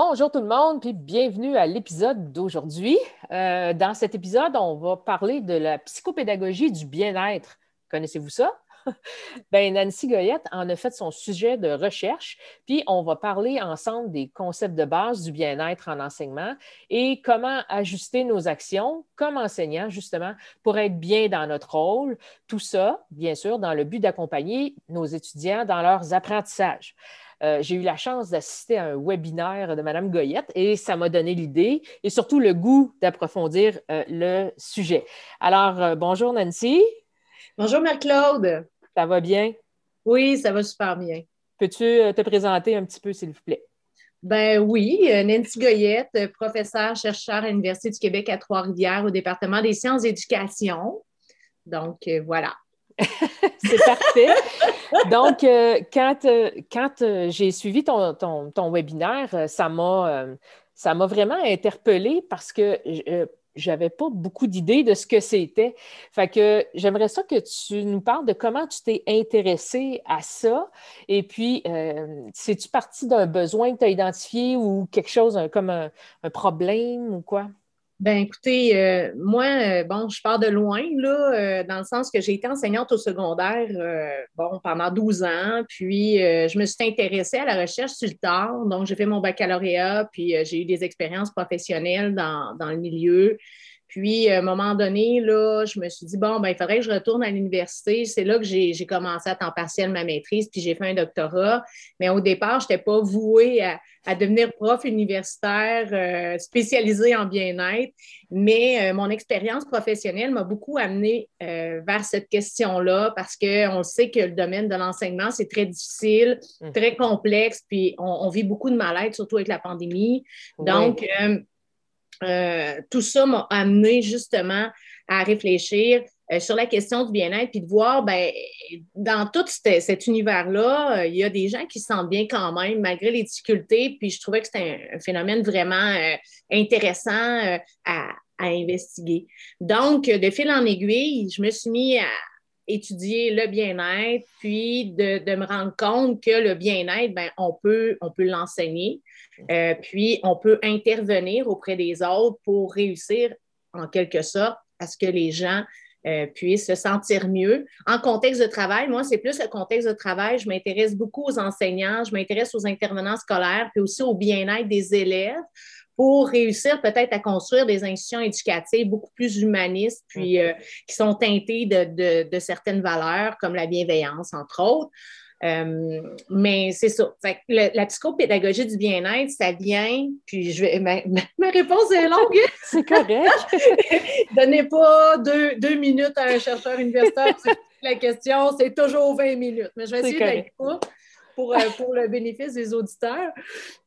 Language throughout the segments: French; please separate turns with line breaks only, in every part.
Bonjour tout le monde, puis bienvenue à l'épisode d'aujourd'hui. Euh, dans cet épisode, on va parler de la psychopédagogie du bien-être. Connaissez-vous ça? ben, Nancy Goyette en a fait son sujet de recherche, puis on va parler ensemble des concepts de base du bien-être en enseignement et comment ajuster nos actions comme enseignants, justement, pour être bien dans notre rôle. Tout ça, bien sûr, dans le but d'accompagner nos étudiants dans leurs apprentissages. Euh, j'ai eu la chance d'assister à un webinaire de Mme Goyette et ça m'a donné l'idée et surtout le goût d'approfondir euh, le sujet. Alors, euh, bonjour Nancy.
Bonjour Marc-Claude.
Ça va bien?
Oui, ça va super bien.
Peux-tu te présenter un petit peu, s'il vous plaît?
Ben oui, Nancy Goyette, professeure, chercheur à l'Université du Québec à Trois-Rivières au département des sciences d'éducation. Donc, voilà.
c'est parfait. Donc, euh, quand, euh, euh, j'ai suivi ton, ton, webinaire, ça m'a, ça m'a vraiment interpellée parce que j'avais pas beaucoup d'idées de ce que c'était. Fait que j'aimerais ça que tu nous parles de comment tu t'es intéressé à ça. Et puis, c'est-tu parti d'un besoin que tu as identifié ou quelque chose comme un problème ou quoi?
Ben écoutez, euh, moi, euh, bon, je pars de loin, là, euh, dans le sens que j'ai été enseignante au secondaire, bon, pendant 12 ans, puis je me suis intéressée à la recherche sur le tard, donc j'ai fait mon baccalauréat, puis j'ai eu des expériences professionnelles dans, dans, le milieu. Puis, à un moment donné, là, je me suis dit, bon, ben, il faudrait que je retourne à l'université. C'est là que j'ai commencé à temps partiel ma maîtrise, puis j'ai fait un doctorat. Mais au départ, je n'étais pas vouée à, devenir prof universitaire euh, spécialisé en bien-être. Mais euh, mon expérience professionnelle m'a beaucoup amené euh, vers cette question-là parce qu'on sait que le domaine de l'enseignement, c'est très difficile, mmh. très complexe, puis on, vit beaucoup de mal-être, surtout avec la pandémie. Donc, euh, tout ça m'a amené justement à réfléchir euh, sur la question du bien-être, puis de voir, ben, dans tout cet, univers-là, euh, il y a des gens qui se sentent bien quand même, malgré les difficultés, puis je trouvais que c'était un, phénomène vraiment intéressant à, à, investiguer. Donc, de fil en aiguille, je me suis mis à étudier le bien-être, puis de, de, me rendre compte que le bien-être, ben, on peut, on peut l'enseigner. Euh, puis, on peut intervenir auprès des autres pour réussir, en quelque sorte, à ce que les gens euh, puissent se sentir mieux. En contexte de travail, moi, c'est plus le contexte de travail. Je m'intéresse beaucoup aux enseignants, je m'intéresse aux intervenants scolaires, puis aussi au bien-être des élèves pour réussir peut-être à construire des institutions éducatives beaucoup plus humanistes, puis euh, qui sont teintées de, de, certaines valeurs, comme la bienveillance, entre autres. Euh, mais c'est ça. la psychopédagogie du bien-être, ça vient, puis je vais, ma, réponse est longue.
c'est correct.
Donnez pas deux, deux, minutes à un chercheur universitaire la question, c'est toujours 20 minutes. Mais je vais essayer d'être court pour, euh, pour le bénéfice des auditeurs.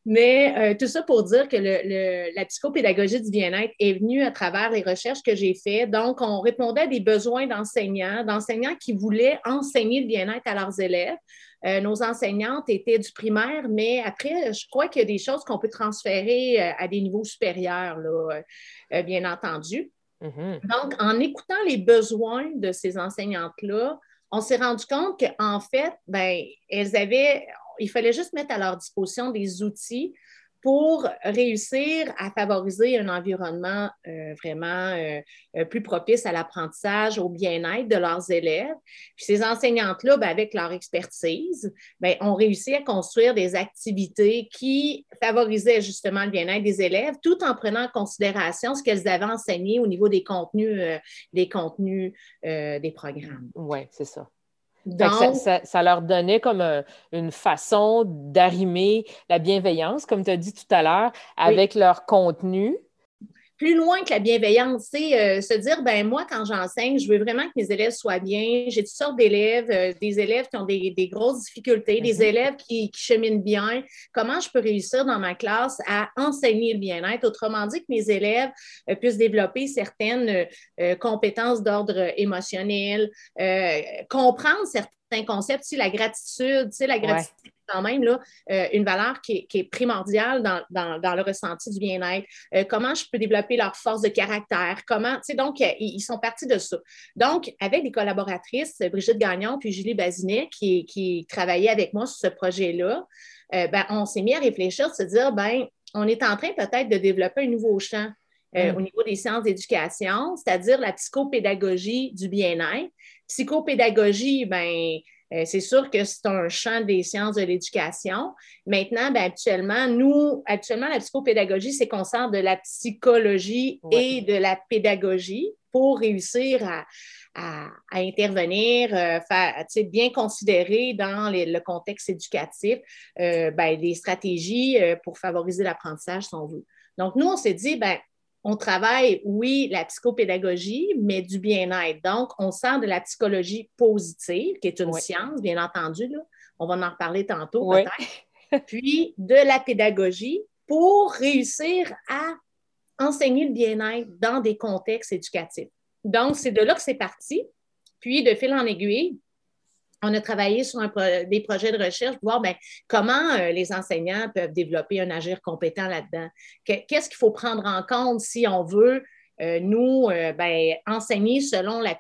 Mais euh, tout ça pour dire que le, la psychopédagogie du bien-être est venue à travers les recherches que j'ai faites. Donc, on répondait à des besoins d'enseignants, d'enseignants qui voulaient enseigner le bien-être à leurs élèves. Euh, nos enseignantes étaient du primaire, mais après, je crois qu'il y a des choses qu'on peut transférer à des niveaux supérieurs, là, bien entendu. Mm-hmm. Donc, en écoutant les besoins de ces enseignantes-là, on s'est rendu compte qu'en fait, ben, elles avaient, il fallait juste mettre à leur disposition des outils pour réussir à favoriser un environnement euh, vraiment euh, euh, plus propice à l'apprentissage, au bien-être de leurs élèves. Puis ces enseignantes-là, ben, avec leur expertise, ben, ont réussi à construire des activités qui favorisaient justement le bien-être des élèves, tout en prenant en considération ce qu'elles avaient enseigné au niveau des contenus, des contenus des programmes.
Oui, c'est ça ça, leur donnait comme une façon d'arrimer la bienveillance, comme tu as dit tout à l'heure, avec leur contenu
plus loin que la bienveillance, c'est euh, se dire, ben moi, quand j'enseigne, je veux vraiment que mes élèves soient bien. J'ai toutes sortes d'élèves, euh, des élèves qui ont des, grosses difficultés, des mhm. élèves qui, cheminent bien. Comment je peux réussir dans ma classe à enseigner le bien-être? Autrement dit, que mes élèves euh, puissent développer certaines compétences d'ordre émotionnel, comprendre certains concepts, si la gratitude, tu sais, la gratitude quand même là, euh, une valeur qui est, primordiale dans, le ressenti du bien-être. Euh, comment je peux développer leur force de caractère? Comment, tu sais, donc, euh, ils, sont partis de ça. Donc, avec des collaboratrices, Brigitte Gagnon puis Julie Bazinet, qui, qui travaillaient avec moi sur ce projet-là, ben, on s'est mis à réfléchir, se dire, ben, on est en train peut-être de développer un nouveau champ euh, mm. au niveau des sciences d'éducation, c'est-à-dire la psychopédagogie du bien-être. Psychopédagogie, ben, euh, c'est sûr que c'est un champ des sciences de l'éducation. Maintenant, ben, actuellement, nous, actuellement, la psychopédagogie, c'est qu'on sort de la psychologie et de la pédagogie pour réussir à, intervenir, euh, faire, bien considérer dans le contexte éducatif euh, ben, des stratégies pour favoriser l'apprentissage, si on veut. Donc, nous, on s'est dit, ben, on travaille, oui, la psychopédagogie, mais du bien-être. Donc, on sort de la psychologie positive, qui est une science, bien entendu. Là. On va en reparler tantôt, peut-être. Puis, de la pédagogie pour réussir à enseigner le bien-être dans des contextes éducatifs. Donc, c'est de là que c'est parti. Puis, de fil en aiguille, on a travaillé sur des projets de recherche pour voir ben, comment euh, les enseignants peuvent développer un agir compétent là-dedans. Qu'est-ce qu'il faut prendre en compte si on veut, euh, nous, euh, ben, enseigner selon la,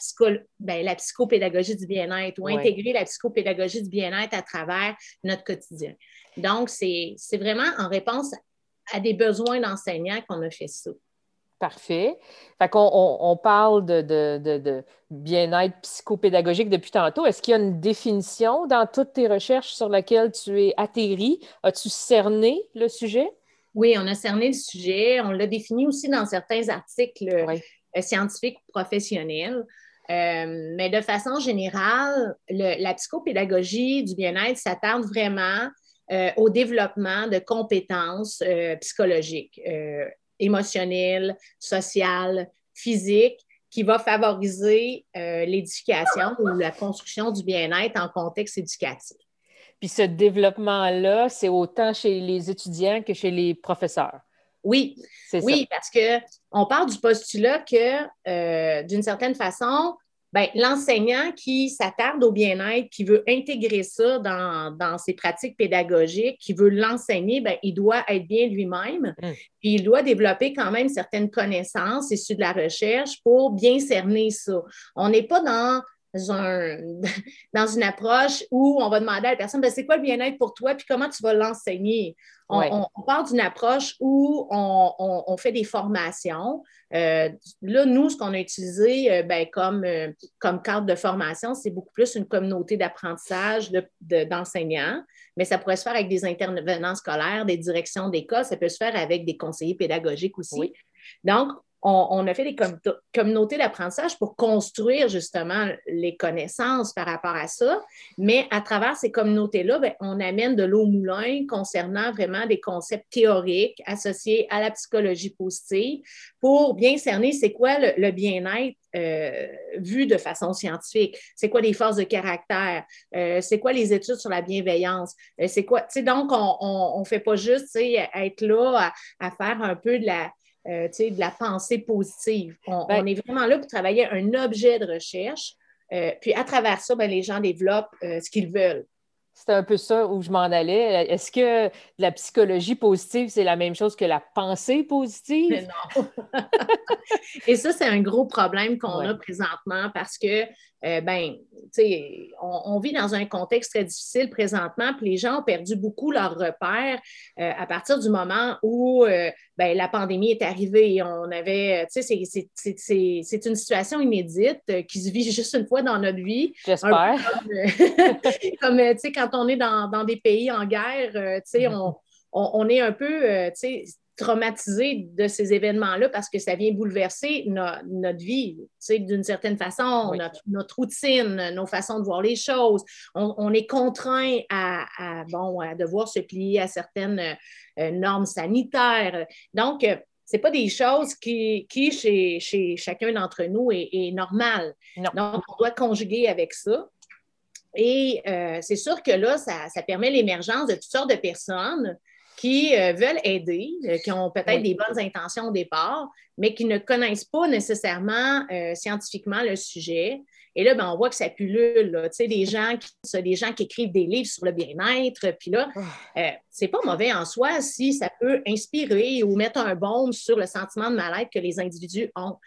ben, la psychopédagogie du bien-être ou intégrer la psychopédagogie du bien-être à travers notre quotidien. Donc, c'est vraiment en réponse à des besoins d'enseignants qu'on a fait ça.
Parfait. Fait qu'on on, parle de, bien-être psychopédagogique depuis tantôt. Est-ce qu'il y a une définition dans toutes tes recherches sur laquelle tu es atterri? As-tu cerné le sujet?
Oui, on a cerné le sujet. On l'a défini aussi dans certains articles euh, scientifiques professionnels. Euh, mais de façon générale, la psychopédagogie du bien-être s'attarde vraiment euh, au développement de compétences psychologiques émotionnel, social, physique, qui va favoriser euh, l'éducation ou la construction du bien-être en contexte éducatif.
Puis ce développement-là, c'est autant chez les étudiants que chez les professeurs.
Oui, oui, parce qu'on part du postulat que, euh, d'une certaine façon, ben, l'enseignant qui s'attarde au bien-être, qui veut intégrer ça dans, ses pratiques pédagogiques, qui veut l'enseigner, ben, il doit être bien lui-même. Mmh. Puis il doit développer quand même certaines connaissances issues de la recherche pour bien cerner ça. On n'est pas dans un, dans une approche où on va demander à la personne, ben, c'est quoi le bien-être pour toi, puis comment tu vas l'enseigner? On, part d'une approche où on, fait des formations. Euh, là, nous, ce qu'on a utilisé euh, ben, comme, euh, comme cadre de formation, c'est beaucoup plus une communauté d'apprentissage d'enseignants, mais ça pourrait se faire avec des intervenants scolaires, des directions d'école, ça peut se faire avec des conseillers pédagogiques aussi. Donc, on, a fait des communautés d'apprentissage pour construire justement les connaissances par rapport à ça. Mais à travers ces communautés-là, ben, on amène de l'eau au moulin concernant vraiment des concepts théoriques associés à la psychologie positive pour bien cerner c'est quoi le, bien-être euh, vu de façon scientifique. C'est quoi les forces de caractère? Euh, c'est quoi les études sur la bienveillance? Euh, c'est quoi? donc, on ne fait pas juste être là à, faire un peu de la, euh, de la pensée positive. On, ben est vraiment là pour travailler un objet de recherche. Euh, puis à travers ça, ben, les gens développent euh, ce qu'ils veulent.
C'est un peu ça où je m'en allais. Est-ce que la psychologie positive, c'est la même chose que la pensée positive?
non. Et ça, c'est un gros problème qu'on a présentement parce que euh, ben, on, on, vit dans un contexte très difficile présentement, puis les gens ont perdu beaucoup leurs repères euh, à partir du moment où euh, ben, la pandémie est arrivée. On avait, c'est une situation inédite qui se vit juste une fois dans notre vie.
J'espère.
Comme, comme quand on est dans, dans, des pays en guerre, mm-hmm. on, on, on, est un peu, traumatisé de ces événements-là parce que ça vient bouleverser notre vie, d'une certaine façon, notre, routine, nos façons de voir les choses. On, est contraint à, bon, à devoir se plier à certaines euh, normes sanitaires. Donc, euh, ce pas des choses qui, qui chez, chez chacun d'entre nous, est, est normal. Donc, on doit conjuguer avec ça. Et euh, c'est sûr que là, ça, ça permet l'émergence de toutes sortes de personnes qui euh, veulent aider, euh, qui ont peut-être des bonnes intentions au départ, mais qui ne connaissent pas nécessairement euh, scientifiquement le sujet. Et là, ben, on voit que ça pullule. Tu sais, des gens, qui, des gens qui écrivent des livres sur le bien-être. Puis là, ah. c'est pas mauvais en soi si ça peut inspirer ou mettre un baume sur le sentiment de mal-être que les individus ont.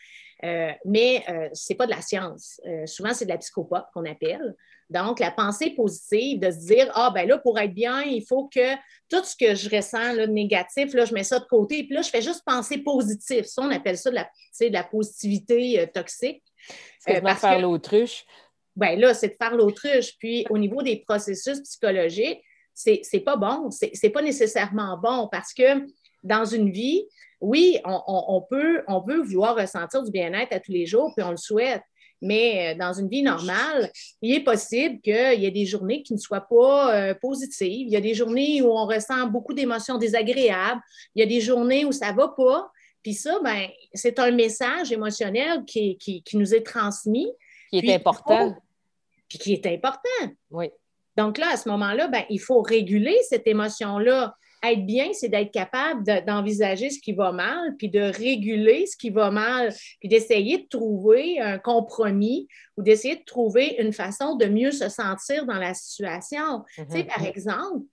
mais ce n'est pas de la science. souvent, c'est de la psychopathe qu'on appelle. Donc, la pensée positive, de se dire, ah, ben là, pour être bien, il faut que tout ce que je ressens là, de négatif, là, je mets ça de côté, puis là, je fais juste penser positif. Ça, on appelle ça de la, de la positivité euh, toxique.
C'est euh, faire l'autruche?
Ben là, c'est de faire l'autruche. Puis, au niveau des processus psychologiques, c'est, pas bon. C'est, c'est pas nécessairement bon parce que dans une vie, oui, on, peut, on peut vouloir ressentir du bien-être à tous les jours, puis on le souhaite. Mais euh, dans une vie normale, il est possible qu'il y ait des journées qui ne soient pas euh, positives. Il y a des journées où on ressent beaucoup d'émotions désagréables. Il y a des journées où ça ne va pas. Puis ça, ben, c'est un message émotionnel qui, nous est transmis.
Qui est important.
puis qui est important.
Oui.
Donc là, à ce moment-là, ben, il faut réguler cette émotion-là être bien, c'est d'être capable d'envisager ce qui va mal, puis de réguler ce qui va mal, puis d'essayer de trouver un compromis ou d'essayer de trouver une façon de mieux se sentir dans la situation. Tu sais, par mhm. exemple,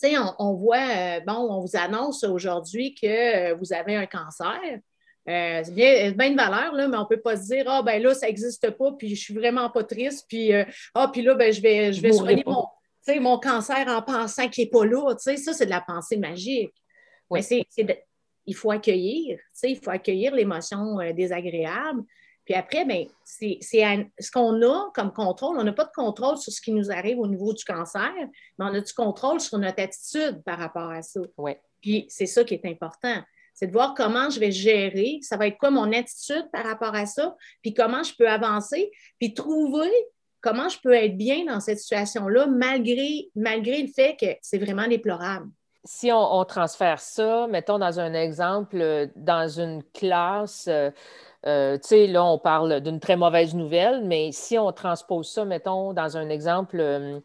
tu sais, on, voit, euh, bon, on vous annonce aujourd'hui que euh, vous avez un cancer. Euh, c'est bien, bien, une valeur, là, mais on ne peut pas se dire Ah, ben là, ça n'existe pas, puis je suis vraiment pas triste, puis Ah, puis là, ben, je vais, je vais soigner mon, mon cancer en pensant qu'il n'est pas là, ça, c'est de la pensée magique. Mais c'est, il faut accueillir, il faut accueillir l'émotion euh, désagréable. Puis après, ben, c'est, ce qu'on a comme contrôle. On n'a pas de contrôle sur ce qui nous arrive au niveau du cancer, mais on a du contrôle sur notre attitude par rapport à ça. Puis c'est ça qui est important. C'est de voir comment je vais gérer, ça va être quoi mon attitude par rapport à ça, puis comment je peux avancer, puis trouver comment je peux être bien dans cette situation-là malgré, malgré le fait que c'est vraiment déplorable?
Si on, transfère ça, mettons dans un exemple, euh, dans une classe, euh, euh, tu sais, là, on parle d'une très mauvaise nouvelle, mais si on transpose ça, mettons, dans un exemple,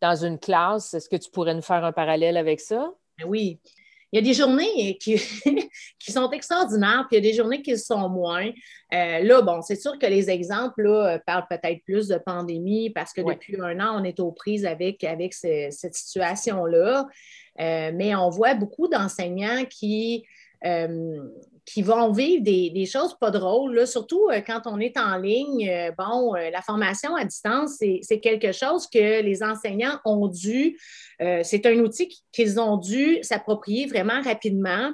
dans une classe, est-ce que tu pourrais nous faire un parallèle avec ça?
Ben oui. Il y a des journées qui, qui sont extraordinaires, puis il y a des journées qui sont moins. Euh, là, bon, c'est sûr que les exemples là, parlent peut-être plus de pandémie parce que depuis un an, on est aux prises avec, avec cette situation-là. Euh, mais on voit beaucoup d'enseignants qui, euh, qui vont vivre des, choses pas drôles, surtout euh, quand on est en ligne. Euh, bon, euh, la formation à distance, c'est quelque chose que les enseignants ont dû, c'est un outil qu'ils ont dû s'approprier vraiment rapidement.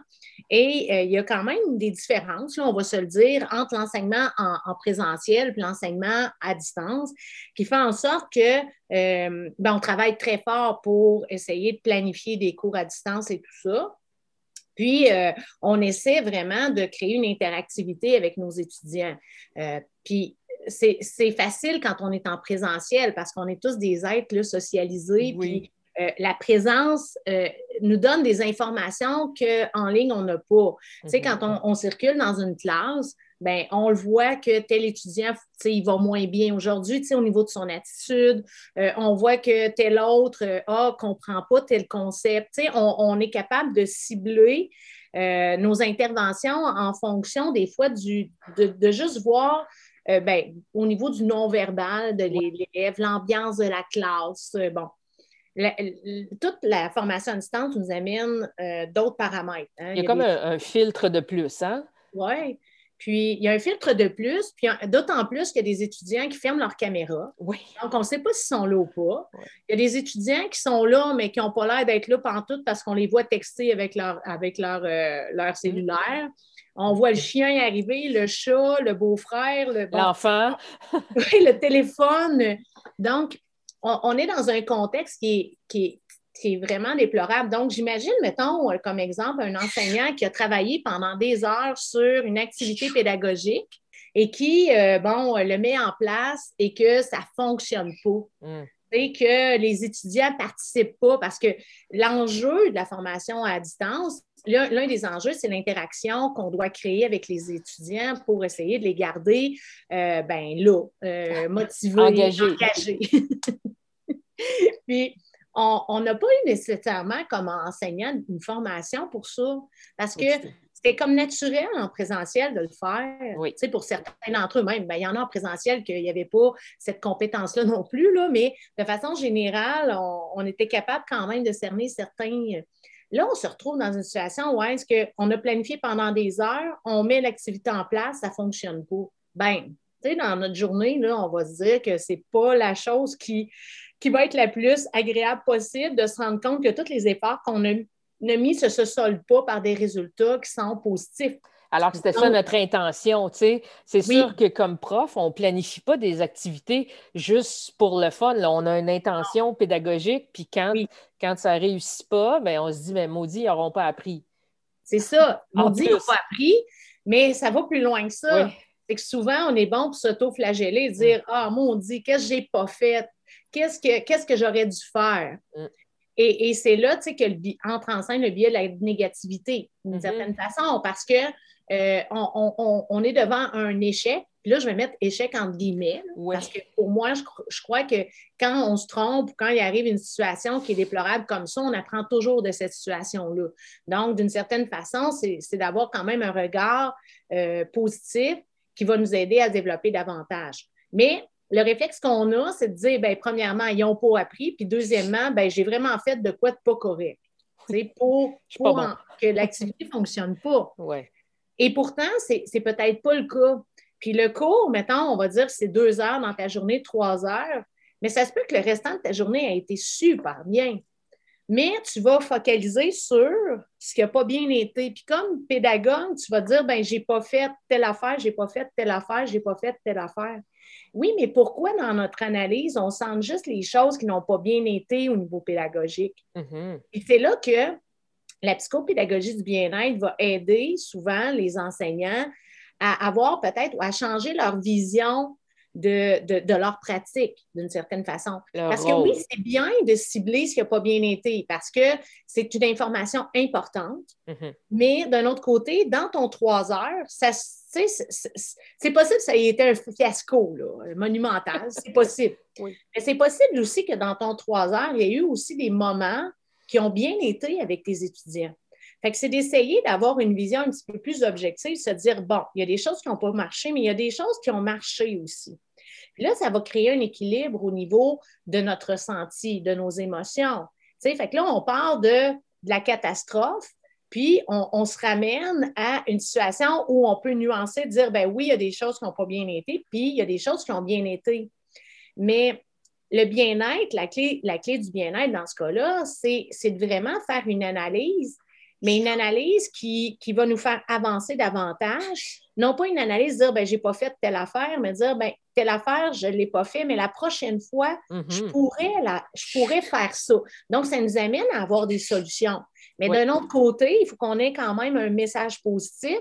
Et il y a quand même des différences, on va se le dire, entre l'enseignement en, présentiel et l'enseignement à distance, qui fait en sorte que ben, on travaille très fort pour essayer de planifier des cours à distance et tout ça. Puis, euh, on essaie vraiment de créer une interactivité avec nos étudiants. Euh, puis, c'est facile quand on est en présentiel parce qu'on est tous des êtres socialisés. Puis, euh, la présence nous donne des informations qu'en ligne, on n'a pas. Tu sais, quand mm-hmm. on, circule dans une classe, ben, on le voit que tel étudiant, il va moins bien aujourd'hui au niveau de son attitude. Euh, on voit que tel autre ne euh, comprend pas tel concept. On, on, est capable de cibler euh, nos interventions en fonction des fois du, de, juste voir ben, au niveau du non-verbal de l'élève, l'ambiance de la classe. bon. toute la formation à distance nous amène d'autres paramètres.
Hein. Il y a, comme un, un, filtre de plus, hein?
Oui. Puis, il y a un filtre de plus, puis d'autant plus qu'il y a des étudiants qui ferment leur caméra.
Oui.
Donc, on ne sait pas s'ils sont là ou pas. Il y a des étudiants qui sont là, mais qui n'ont pas l'air d'être là tout parce qu'on les voit texter avec leur, avec leur, euh, leur cellulaire. On voit le chien arriver, le chat, le beau-frère,
l'enfant,
le téléphone. Donc, on, est dans un contexte qui qui est qui est vraiment déplorable. Donc, j'imagine, mettons, euh, comme exemple, un enseignant qui a travaillé pendant des heures sur une activité pédagogique et qui, euh, bon, le met en place et que ça ne fonctionne pas. Mm. Et que les étudiants ne participent pas parce que l'enjeu de la formation à distance, l'un des enjeux, c'est l'interaction qu'on doit créer avec les étudiants pour essayer de les garder euh, ben, là, motivés, engagés. Puis, on n'a pas eu nécessairement comme enseignant une formation pour ça, parce que c'était comme naturel en présentiel de le faire.
Oui.
Pour certains d'entre eux, même, ben, il y en a en présentiel qu'il n'y avait pas cette compétence-là non plus, là, mais de façon générale, on, était capable quand même de cerner certains. Là, on se retrouve dans une situation où est-ce qu'on a planifié pendant des heures, on met l'activité en place, ça ne fonctionne pas. Ben, dans notre journée, là, on va se dire que ce n'est pas la chose qui, qui va être la plus agréable possible de se rendre compte que tous les efforts qu'on a, mis ne se soldent pas par des résultats qui sont positifs.
Alors que c'était ça notre intention, tu sais. C'est sûr que comme prof, on ne planifie pas des activités juste pour le fun. On a une intention pédagogique, puis quand, quand ça ne réussit pas, ben, on se dit, mais maudit, ils n'auront pas appris.
C'est ça. Maudit, ils n'ont pas appris, mais ça va plus loin que ça. C'est que souvent, on est bon pour s'auto-flageller et dire mm. Ah, maudit, qu'est-ce que j'ai pas fait? Qu'est-ce que, qu'est-ce que j'aurais dû faire? Mm. Et, c'est là, tu sais, que le, entre en scène le biais de la négativité, d'une mm-hmm. certaine façon, parce que euh, on, est devant un échec. Puis là, je vais mettre échec entre guillemets, parce que pour moi, je, crois que quand on se trompe ou quand il arrive une situation qui est déplorable comme ça, on apprend toujours de cette situation-là. Donc, d'une certaine façon, c'est d'avoir quand même un regard euh, positif qui va nous aider à développer davantage. Mais le réflexe qu'on a, c'est de dire, bien, premièrement, ils n'ont pas appris, puis deuxièmement, bien, j'ai vraiment fait de quoi de pas correct. Pour, pour que l'activité ne fonctionne pas.
Ouais.
Et pourtant, c'est peut-être pas le cas. Puis le cours, mettons, on va dire que c'est deux heures dans ta journée, trois heures, mais ça se peut que le restant de ta journée a été super bien. Mais tu vas focaliser sur ce qui n'a pas bien été. Puis comme pédagogue, tu vas dire, ben j'ai pas fait telle affaire, j'ai pas fait telle affaire, j'ai pas fait telle affaire. Oui, mais pourquoi dans notre analyse, on sent juste les choses qui n'ont pas bien été au niveau pédagogique?
Mm-hmm.
Et c'est là que la psychopédagogie du bien-être va aider souvent les enseignants à avoir peut-être ou à changer leur vision de, leur pratique d'une certaine façon. parce que oui, c'est bien de cibler ce qui n'a pas bien été parce que c'est une information importante.
Mm-hmm.
Mais d'un autre côté, dans ton trois heures, ça, c'est possible que ça ait été un fiasco monumental. C'est possible. Mais c'est possible aussi que dans ton trois heures, il y a eu aussi des moments qui ont bien été avec tes étudiants. Fait que c'est d'essayer d'avoir une vision un petit peu plus objective, se dire, bon, il y a des choses qui n'ont pas marché, mais il y a des choses qui ont marché aussi. Puis là, ça va créer un équilibre au niveau de notre ressenti, de nos émotions. sais, fait que là, on parle de, la catastrophe, puis on, se ramène à une situation où on peut nuancer, dire, ben oui, il y a des choses qui n'ont pas bien été, puis il y a des choses qui ont bien été. Mais le bien-être, la clé, la clé du bien-être dans ce cas-là, c'est de vraiment faire une analyse, mais une analyse qui, va nous faire avancer davantage. Non pas une analyse dire, ben, j'ai pas fait telle affaire, mais dire, ben, telle affaire, je ne l'ai pas fait, mais la prochaine fois, je,
mm-hmm.
pourrais je pourrais faire ça. Donc, ça nous amène à avoir des solutions. Mais d'un autre côté, il faut qu'on ait quand même un message positif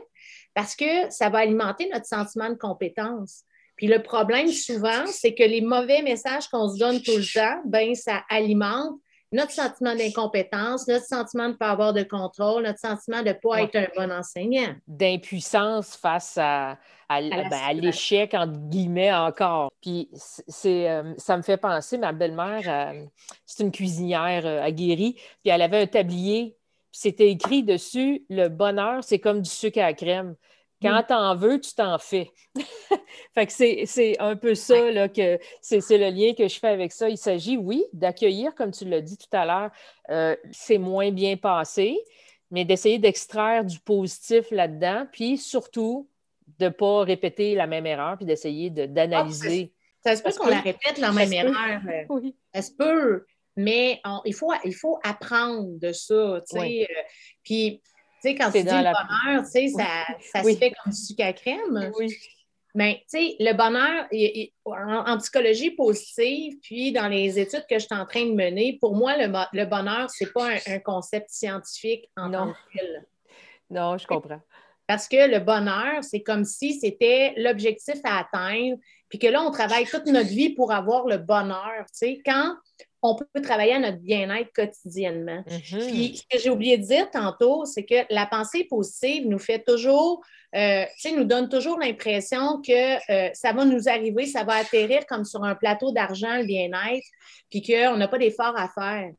parce que ça va alimenter notre sentiment de compétence. Puis le problème souvent, c'est que les mauvais messages qu'on se donne tout le temps, ben ça alimente notre sentiment d'incompétence, notre sentiment de ne pas avoir de contrôle, notre sentiment de ne pas être un bon enseignant.
D'impuissance face à, ben, l'échec, entre guillemets, encore. Puis c'est, euh, ça me fait penser, ma belle-mère, euh, c'est une cuisinière euh, aguerrie, puis elle avait un tablier, c'était écrit dessus, le bonheur, c'est comme du sucre à la crème. Quand tu en veux, tu t'en fais. fait que c'est un peu ça, là, que c'est le lien que je fais avec ça. Il s'agit, oui, d'accueillir, comme tu l'as dit tout à l'heure, euh, c'est moins bien passé, mais d'essayer d'extraire du positif là-dedans, puis surtout de ne pas répéter la même erreur, puis d'essayer d'analyser.
ça, se peut qu'on la répète, la même erreur.
Oui.
Ça se peut, mais il, faut, il faut apprendre de ça. tu sais. Euh, puis tu sais, quand tu dis le bonheur, tu sais, ça, ça se fait comme du sucre à crème.
Oui.
Mais tu sais, le bonheur, en, psychologie positive, puis dans les études que je suis en train de mener, pour moi, le, le bonheur, ce n'est pas un, concept scientifique en
non.
tant que tel.
Non, je comprends.
Parce que le bonheur, c'est comme si c'était l'objectif à atteindre, puis que là, on travaille toute notre vie pour avoir le bonheur. Tu sais, quand on peut travailler à notre bien-être quotidiennement.
Mm-hmm.
Puis, ce que j'ai oublié de dire tantôt, c'est que la pensée positive nous fait toujours, euh, tu sais, nous donne toujours l'impression que euh, ça va nous arriver, ça va atterrir comme sur un plateau d'argent, le bien-être, puis qu'on n'a pas d'effort à faire.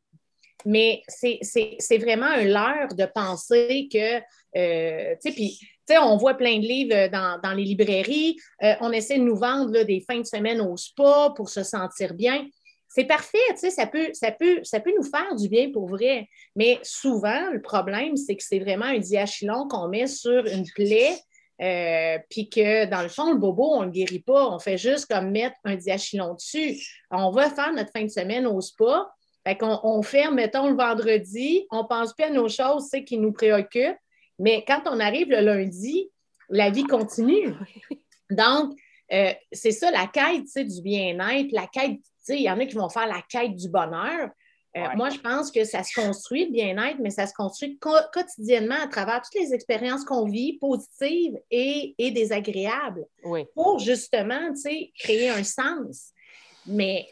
Mais c'est vraiment un leurre de penser que, euh, tu sais, puis sais, on voit plein de livres dans, les librairies. on essaie de nous vendre des fins de semaine au spa pour se sentir bien c'est parfait, tu sais, ça peut, ça, peut, ça peut nous faire du bien pour vrai. Mais souvent, le problème, c'est que c'est vraiment un diachylon qu'on met sur une plaie euh, puis que dans le fond, le bobo, on ne le guérit pas. On fait juste comme mettre un diachylon dessus. On va faire notre fin de semaine au spa. Fait qu'on on ferme, mettons, le vendredi, on ne pense plus à nos choses, c'est qui nous préoccupent. Mais quand on arrive le lundi, la vie continue. Donc, euh, c'est ça, la quête du bien-être, la quête, il y en a qui vont faire la quête du bonheur. Euh, moi, je pense que ça se construit, le bien-être, mais ça se construit quotidiennement à travers toutes les expériences qu'on vit, positives et, désagréables, pour justement créer un sens. Mais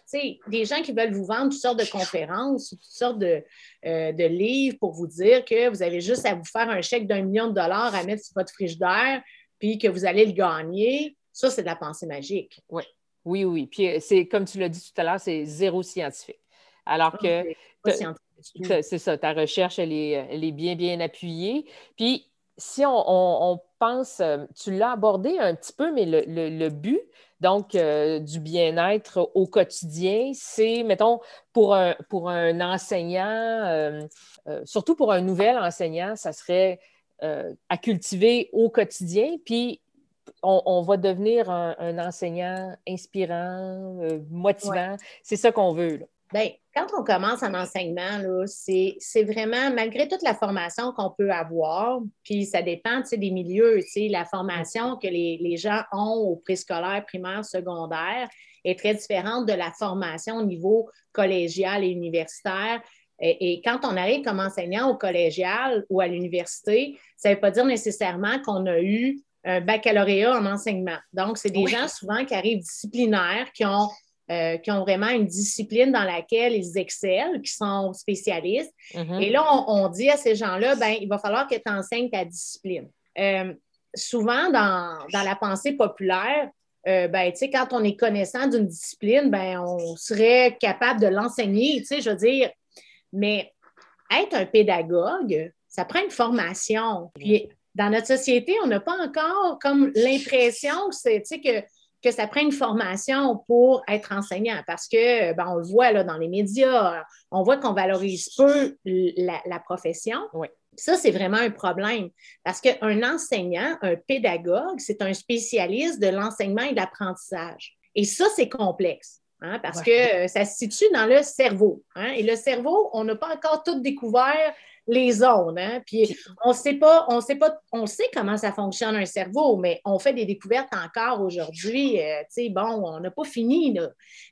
des gens qui veulent vous vendre toutes sortes de conférences, toutes sortes euh, de, livres pour vous dire que vous avez juste à vous faire un chèque d'un million de dollars à mettre sur votre frigidaire, puis que vous allez le gagner, ça, c'est de la pensée magique.
Oui, oui, oui. Puis euh, c'est comme tu l'as dit tout à l'heure, c'est zéro scientifique. Alors que c'est ça, ta recherche, elle est, bien, bien appuyée. Puis si on, pense, euh, tu l'as abordé un petit peu, mais le, but, donc, euh, du bien-être au quotidien, c'est, mettons, pour un, pour un enseignant, euh, surtout pour un nouvel enseignant, ça serait à cultiver au quotidien, puis on, va devenir un, enseignant inspirant, motivant. C'est ça qu'on veut. Là.
Bien, quand on commence en enseignement, c'est vraiment, malgré toute la formation qu'on peut avoir, puis ça dépend des milieux, la formation que les, gens ont au préscolaire, primaire, secondaire est très différente de la formation au niveau collégial et universitaire. Et, quand on arrive comme enseignant au collégial ou à l'université, ça ne veut pas dire nécessairement qu'on a eu un baccalauréat en enseignement. Donc, c'est des gens souvent qui arrivent disciplinaires, qui ont euh, qui ont vraiment une discipline dans laquelle ils excellent, qui sont spécialistes. Mm-hmm. Et là, on, dit à ces gens-là, ben, il va falloir que tu enseignes ta discipline. Euh, souvent, dans, la pensée populaire, euh, ben, quand on est connaissant d'une discipline, ben, on serait capable de l'enseigner, je veux dire. Mais être un pédagogue, ça prend une formation. Puis, dans notre société, on n'a pas encore comme l'impression que que ça prend une formation pour être enseignant parce que, ben, on le voit là, dans les médias, on voit qu'on valorise peu la, profession. Oui. Ça, c'est vraiment un problème parce qu'un enseignant, un pédagogue, c'est un spécialiste de l'enseignement et de l'apprentissage. Et ça, c'est complexe. Hein, parce que ça se situe dans le cerveau. Hein, et le cerveau, on n'a pas encore tout découvert les zones. Hein? Puis on sait pas, on sait pas, on sait comment ça fonctionne un cerveau, mais on fait des découvertes encore aujourd'hui. Euh, bon, on n'a pas fini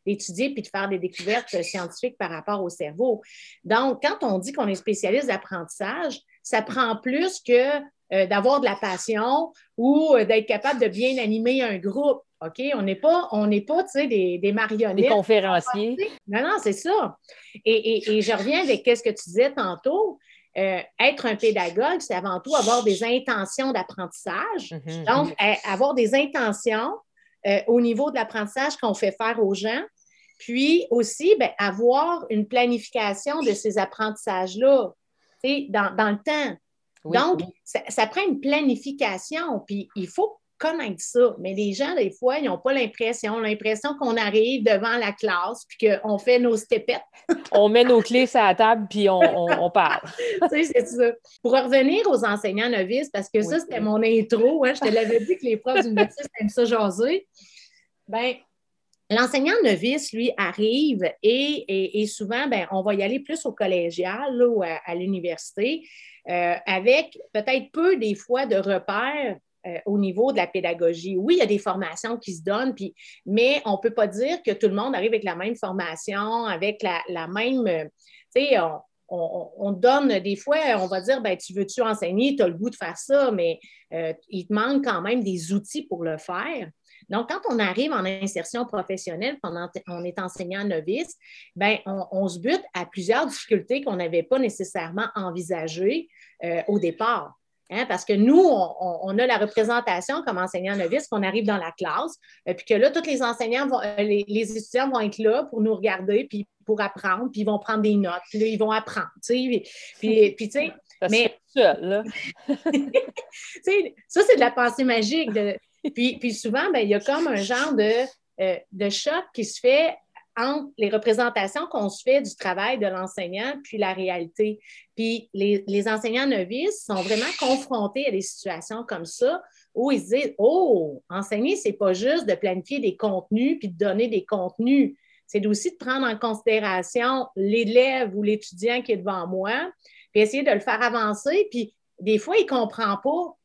d'étudier puis de faire des découvertes scientifiques par rapport au cerveau. Donc, quand on dit qu'on est spécialiste d'apprentissage, ça prend plus que euh, d'avoir de la passion ou euh, d'être capable de bien animer un groupe. OK? On n'est pas, on n'est pas, tu sais, des, des, marionnettes. Des
conférenciers.
Non, non, c'est ça. Et, et, je reviens avec ce que tu disais tantôt. Euh, être un pédagogue, c'est avant tout avoir des intentions d'apprentissage. Mhm. Donc, euh, avoir des intentions euh, au niveau de l'apprentissage qu'on fait faire aux gens. Puis aussi, ben, avoir une planification de ces apprentissages-là dans, dans, le temps. Donc, Ça, ça, prend une planification. Puis il faut connaître ça. Mais les gens, des fois, ils n'ont pas l'impression, l'impression qu'on arrive devant la classe puis qu'on fait nos stepettes.
on met nos clés sur la table puis on, parle.
c'est ça. Pour revenir aux enseignants novices, parce que ça, c'était mon intro, hein, je te l'avais dit que les profs d'université aiment ça jaser. Bien, L'enseignant novice, lui, arrive et, souvent, ben, on va y aller plus au collégial ou à, l'université, euh, avec peut-être peu des fois de repères euh, au niveau de la pédagogie. Oui, il y a des formations qui se donnent, mais on ne peut pas dire que tout le monde arrive avec la même formation, avec la, même. Euh, tu sais, on, donne des fois, on va dire, ben, tu veux-tu enseigner, tu as le goût de faire ça, mais euh, il te manque quand même des outils pour le faire. Donc, quand on arrive en insertion professionnelle pendant on est enseignant novice, ben, on, se bute à plusieurs difficultés qu'on n'avait pas nécessairement envisagées au départ. Hein, parce que nous, on, a la représentation comme enseignant novice, qu'on arrive dans la classe, euh, puis que là, tous les enseignants, vont, euh, les, étudiants vont être là pour nous regarder, puis pour apprendre, puis ils vont prendre des notes, puis là, ils vont apprendre, tu sais. Puis, tu sais, mais... ça, c'est de la pensée magique. puis, puis souvent, ben, il y a comme un genre de, euh, de choc qui se fait entre les représentations qu'on se fait du travail de l'enseignant puis la réalité. Puis les, les, enseignants novices sont vraiment confrontés à des situations comme ça où ils se disent Oh, enseigner, c'est pas juste de planifier des contenus puis de donner des contenus. C'est aussi de prendre en considération l'élève ou l'étudiant qui est devant moi, puis essayer de le faire avancer. Puis des fois, il ne comprend pas.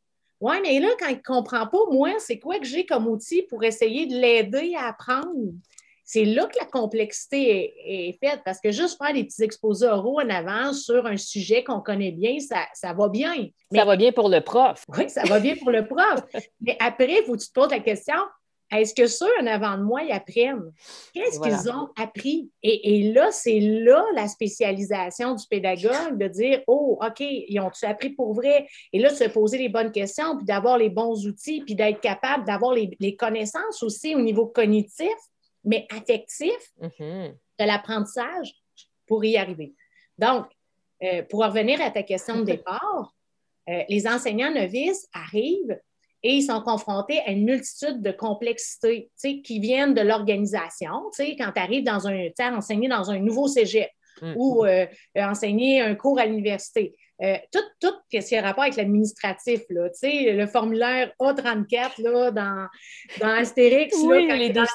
Oui, mais là, quand il ne comprend pas, moi, c'est quoi que j'ai comme outil pour essayer de l'aider à apprendre? C'est là que la complexité est, faite, parce que juste faire des petits exposés oraux en avance sur un sujet qu'on connaît bien, ça, va bien.
ça va bien pour le prof.
Oui, ça va bien pour le prof. mais après, il faut que tu te poses la question, est-ce que ceux en avant de moi, ils apprennent? Qu'est-ce qu'ils ont appris? Et, là, c'est là la spécialisation du pédagogue de dire Oh, OK, ils ont-tu appris pour vrai? Et là, de se poser les bonnes questions, puis d'avoir les bons outils, puis d'être capable d'avoir les, connaissances aussi au niveau cognitif, mais affectif mm-hmm. de l'apprentissage pour y arriver. Donc, euh, pour revenir à ta question de départ, euh, les enseignants novices arrivent et ils sont confrontés à une multitude de complexités qui viennent de l'organisation. Quand tu arrives dans un, enseigner dans un nouveau cégep mm. ou euh, enseigner un cours à l'université, euh, tout, tout ce qui a rapport avec l'administratif, le formulaire A34 là, dans, dans Astérix,
oui, là, les deux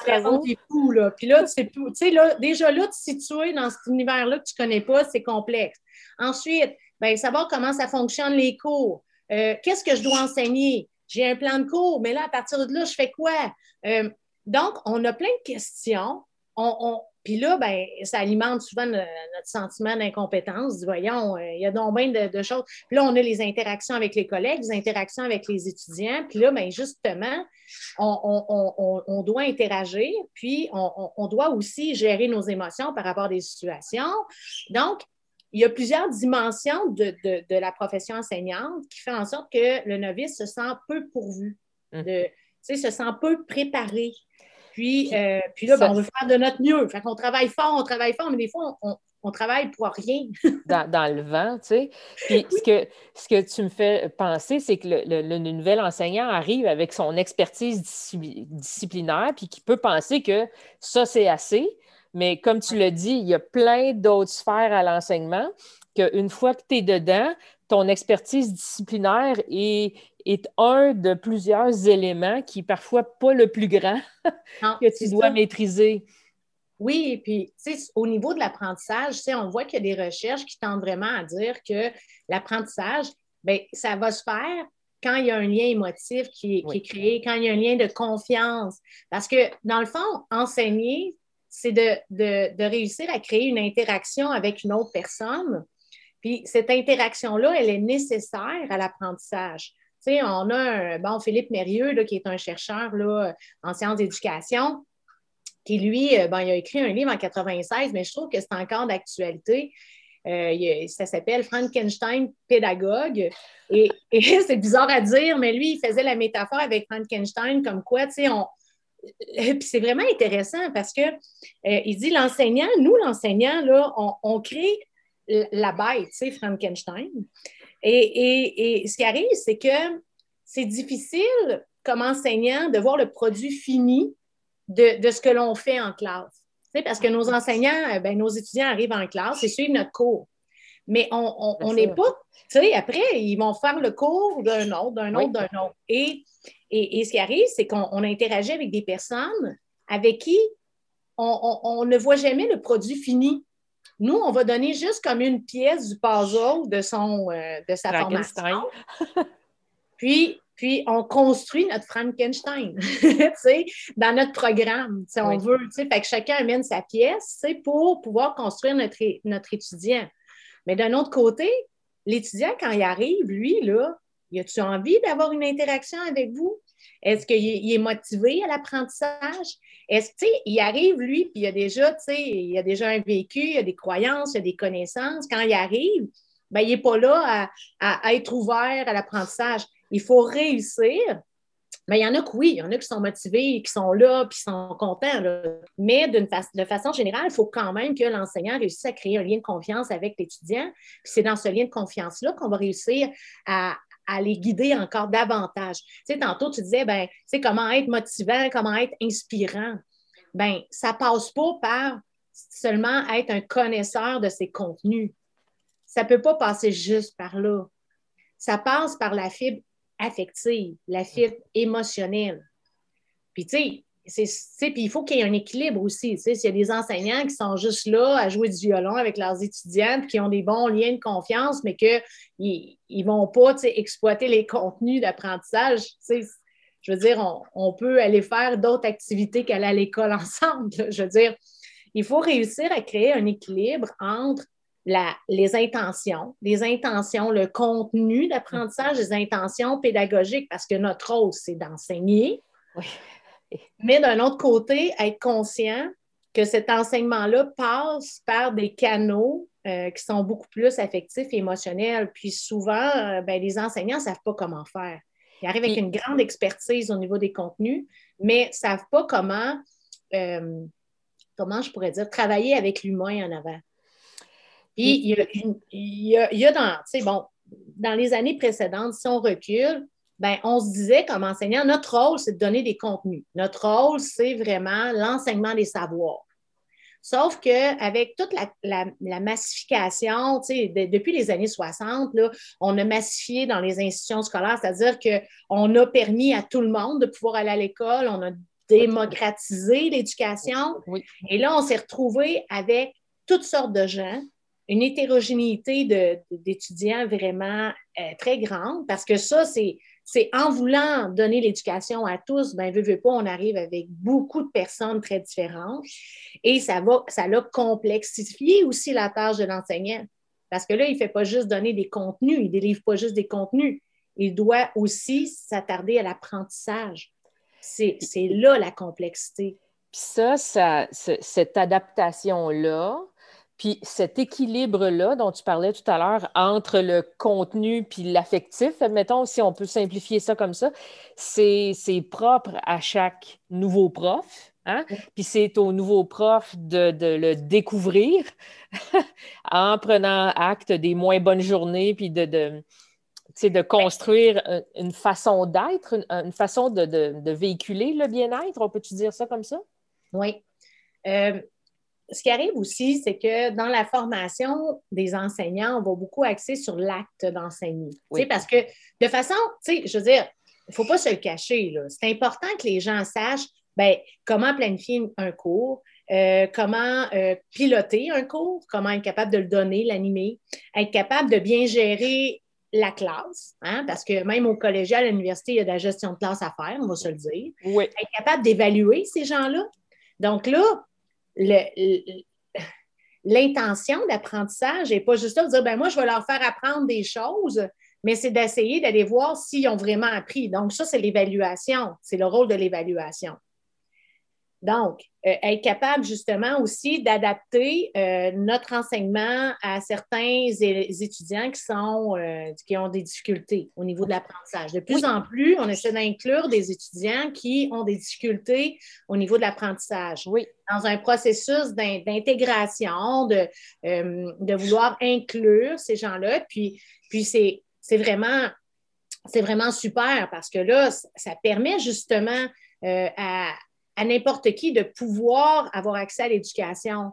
fou, là. Puis là, tu sais plus, là, déjà là, te situer dans cet univers-là que tu ne connais pas, c'est complexe. Ensuite, ben, savoir comment ça fonctionne les cours. Euh, qu'est-ce que je dois enseigner? J'ai un plan de cours, mais là, à partir de là, je fais quoi? Euh, donc, on a plein de questions. On, puis là, ben, ça alimente souvent notre, sentiment d'incompétence. Voyons, euh, il y a donc bien de, choses. Puis là, on a les interactions avec les collègues, les interactions avec les étudiants. Puis là, ben, justement, on, doit interagir, puis on, doit aussi gérer nos émotions par rapport à des situations. Donc, il y a plusieurs dimensions de, la profession enseignante qui fait en sorte que le novice se sent peu pourvu, de, se sent peu préparé. Puis, euh, puis là, ben, on veut faire de notre mieux. Fait qu'on travaille fort, on travaille fort, mais des fois, on, travaille pour rien.
dans, le vent, tu sais. Puis ce, que, ce que tu me fais penser, c'est que le, nouvel enseignant arrive avec son expertise disciplinaire, puis qui peut penser que ça, c'est assez. Mais comme tu l'as dit, il y a plein d'autres sphères à l'enseignement qu'une fois que tu es dedans, ton expertise disciplinaire est, est, un de plusieurs éléments qui est parfois pas le plus grand que tu dois maîtriser.
Oui, et puis au niveau de l'apprentissage, on voit qu'il y a des recherches qui tendent vraiment à dire que l'apprentissage, ben, ça va se faire quand il y a un lien émotif qui est, qui est, créé, quand il y a un lien de confiance. Parce que, dans le fond, enseigner, c'est de, réussir à créer une interaction avec une autre personne. Puis cette interaction-là, elle est nécessaire à l'apprentissage. Tu sais, on a un, bon, Philippe Mérieux, qui est un chercheur là, en sciences d'éducation, qui, lui, euh, bon, il a écrit un livre en 96, mais je trouve que c'est encore d'actualité. Euh, ça s'appelle Frankenstein pédagogue. Et, c'est bizarre à dire, mais lui, il faisait la métaphore avec Frankenstein comme quoi, tu sais, on, euh, puis c'est vraiment intéressant parce que il dit l'enseignant, nous, l'enseignant, là, on, crée la bête, tu sais, Frankenstein. Et, ce qui arrive, c'est que c'est difficile comme enseignant de voir le produit fini de, ce que l'on fait en classe. Tu parce que nos enseignants, euh, ben, nos étudiants arrivent en classe et suivent notre cours. Mais on n'est pas, tu sais, après, ils vont faire le cours d'un autre, d'un autre, d'un autre. Et et, ce qui arrive, c'est qu'on interagit avec des personnes avec qui on, ne voit jamais le produit fini. Nous, on va donner juste comme une pièce du puzzle de, son, euh, de sa formation. puis, puis, on construit notre Frankenstein dans notre programme, si on veut. Fait que chacun amène sa pièce pour pouvoir construire notre, notre étudiant. Mais d'un autre côté, l'étudiant, quand il arrive, lui, là, y a-tu envie d'avoir une interaction avec vous? Est-ce qu'il est motivé à l'apprentissage? Est-ce qu'il arrive, lui, puis il a déjà, il a déjà un vécu, il a des croyances, il a des connaissances. Quand il arrive, ben, il n'est pas là à, être ouvert à l'apprentissage. Il faut réussir. Mais il y en a que oui, il y en a qui sont motivés, qui sont là, puis sont contents. Mais de façon générale, il faut quand même que l'enseignant réussisse à créer un lien de confiance avec l'étudiant. Puis c'est dans ce lien de confiance-là qu'on va réussir à, à les guider encore davantage. Tu sais, tantôt, tu disais, ben, tu sais, comment être motivant, comment être inspirant. Ben, ça passe pas par seulement être un connaisseur de ces contenus. Ça peut pas passer juste par là. Ça passe par la fibre affective, la fibre émotionnelle. Puis, tu sais, puis il faut qu'il y ait un équilibre aussi. S'il y a des enseignants qui sont juste là à jouer du violon avec leurs étudiants, qui ont des bons liens de confiance, mais qu'ils ne vont pas exploiter les contenus d'apprentissage, je veux dire, on, peut aller faire d'autres activités qu'aller à l'école ensemble. Je veux dire, il faut réussir à créer un équilibre entre les intentions, les intentions, le contenu d'apprentissage, les intentions pédagogiques, parce que notre rôle, c'est d'enseigner. Oui. Mais d'un autre côté, être conscient que cet enseignement-là passe par des canaux euh, qui sont beaucoup plus affectifs et émotionnels. Puis souvent, euh, ben, les enseignants ne savent pas comment faire. Ils arrivent avec une grande expertise au niveau des contenus, mais ne savent pas comment, euh, comment je pourrais dire, travailler avec l'humain en avant. Puis il y a, il y a, il y a dans, bon, dans les années précédentes, si on recule, ben, on se disait comme enseignant, notre rôle, c'est de donner des contenus. Notre rôle, c'est vraiment l'enseignement des savoirs. Sauf qu'avec toute la, massification, depuis les années 60, là, on a massifié dans les institutions scolaires, c'est-à-dire qu'on a permis à tout le monde de pouvoir aller à l'école, on a démocratisé l'éducation. Et là, on s'est retrouvé avec toutes sortes de gens, une hétérogénéité d'étudiants vraiment euh, très grande, parce que ça, c'est c'est en voulant donner l'éducation à tous, ben, veux, veux pas, on arrive avec beaucoup de personnes très différentes et ça va, ça l'a complexifié aussi la tâche de l'enseignant. Parce que là, il ne fait pas juste donner des contenus, il ne délivre pas juste des contenus, il doit aussi s'attarder à l'apprentissage. C'est là la complexité.
Puis ça, ça cette adaptation-là, puis cet équilibre-là dont tu parlais tout à l'heure entre le contenu puis l'affectif, mettons, si on peut simplifier ça comme ça, c'est propre à chaque nouveau prof. Hein? Puis c'est au nouveau prof de, le découvrir en prenant acte des moins bonnes journées, puis de, de, de construire une façon d'être, une, façon de, véhiculer le bien-être. On peut-tu dire ça comme ça?
Oui. Euh, ce qui arrive aussi, c'est que dans la formation des enseignants, on va beaucoup axer sur l'acte d'enseigner. Parce que de façon, je veux dire, il ne faut pas se le cacher. C'est important que les gens sachent ben, comment planifier un cours, euh, comment euh, piloter un cours, comment être capable de le donner, l'animer, être capable de bien gérer la classe, hein, parce que même au collégial, à l'université, il y a de la gestion de classe à faire, on va se le dire. Être capable d'évaluer ces gens-là. Donc là, l'intention d'apprentissage n'est pas juste de dire, ben moi, je vais leur faire apprendre des choses, mais c'est d'essayer d'aller voir s'ils ont vraiment appris. Donc, ça, c'est l'évaluation. C'est le rôle de l'évaluation. Donc, euh, être capable justement aussi d'adapter euh, notre enseignement à certains étudiants qui, sont, euh, qui ont des difficultés au niveau de l'apprentissage. De plus en plus, on essaie d'inclure des étudiants qui ont des difficultés au niveau de l'apprentissage. Oui. Dans un processus d'intégration, de, de vouloir inclure ces gens-là. Puis, puis c'est vraiment, vraiment super parce que là, ça permet justement à à n'importe qui de pouvoir avoir accès à l'éducation.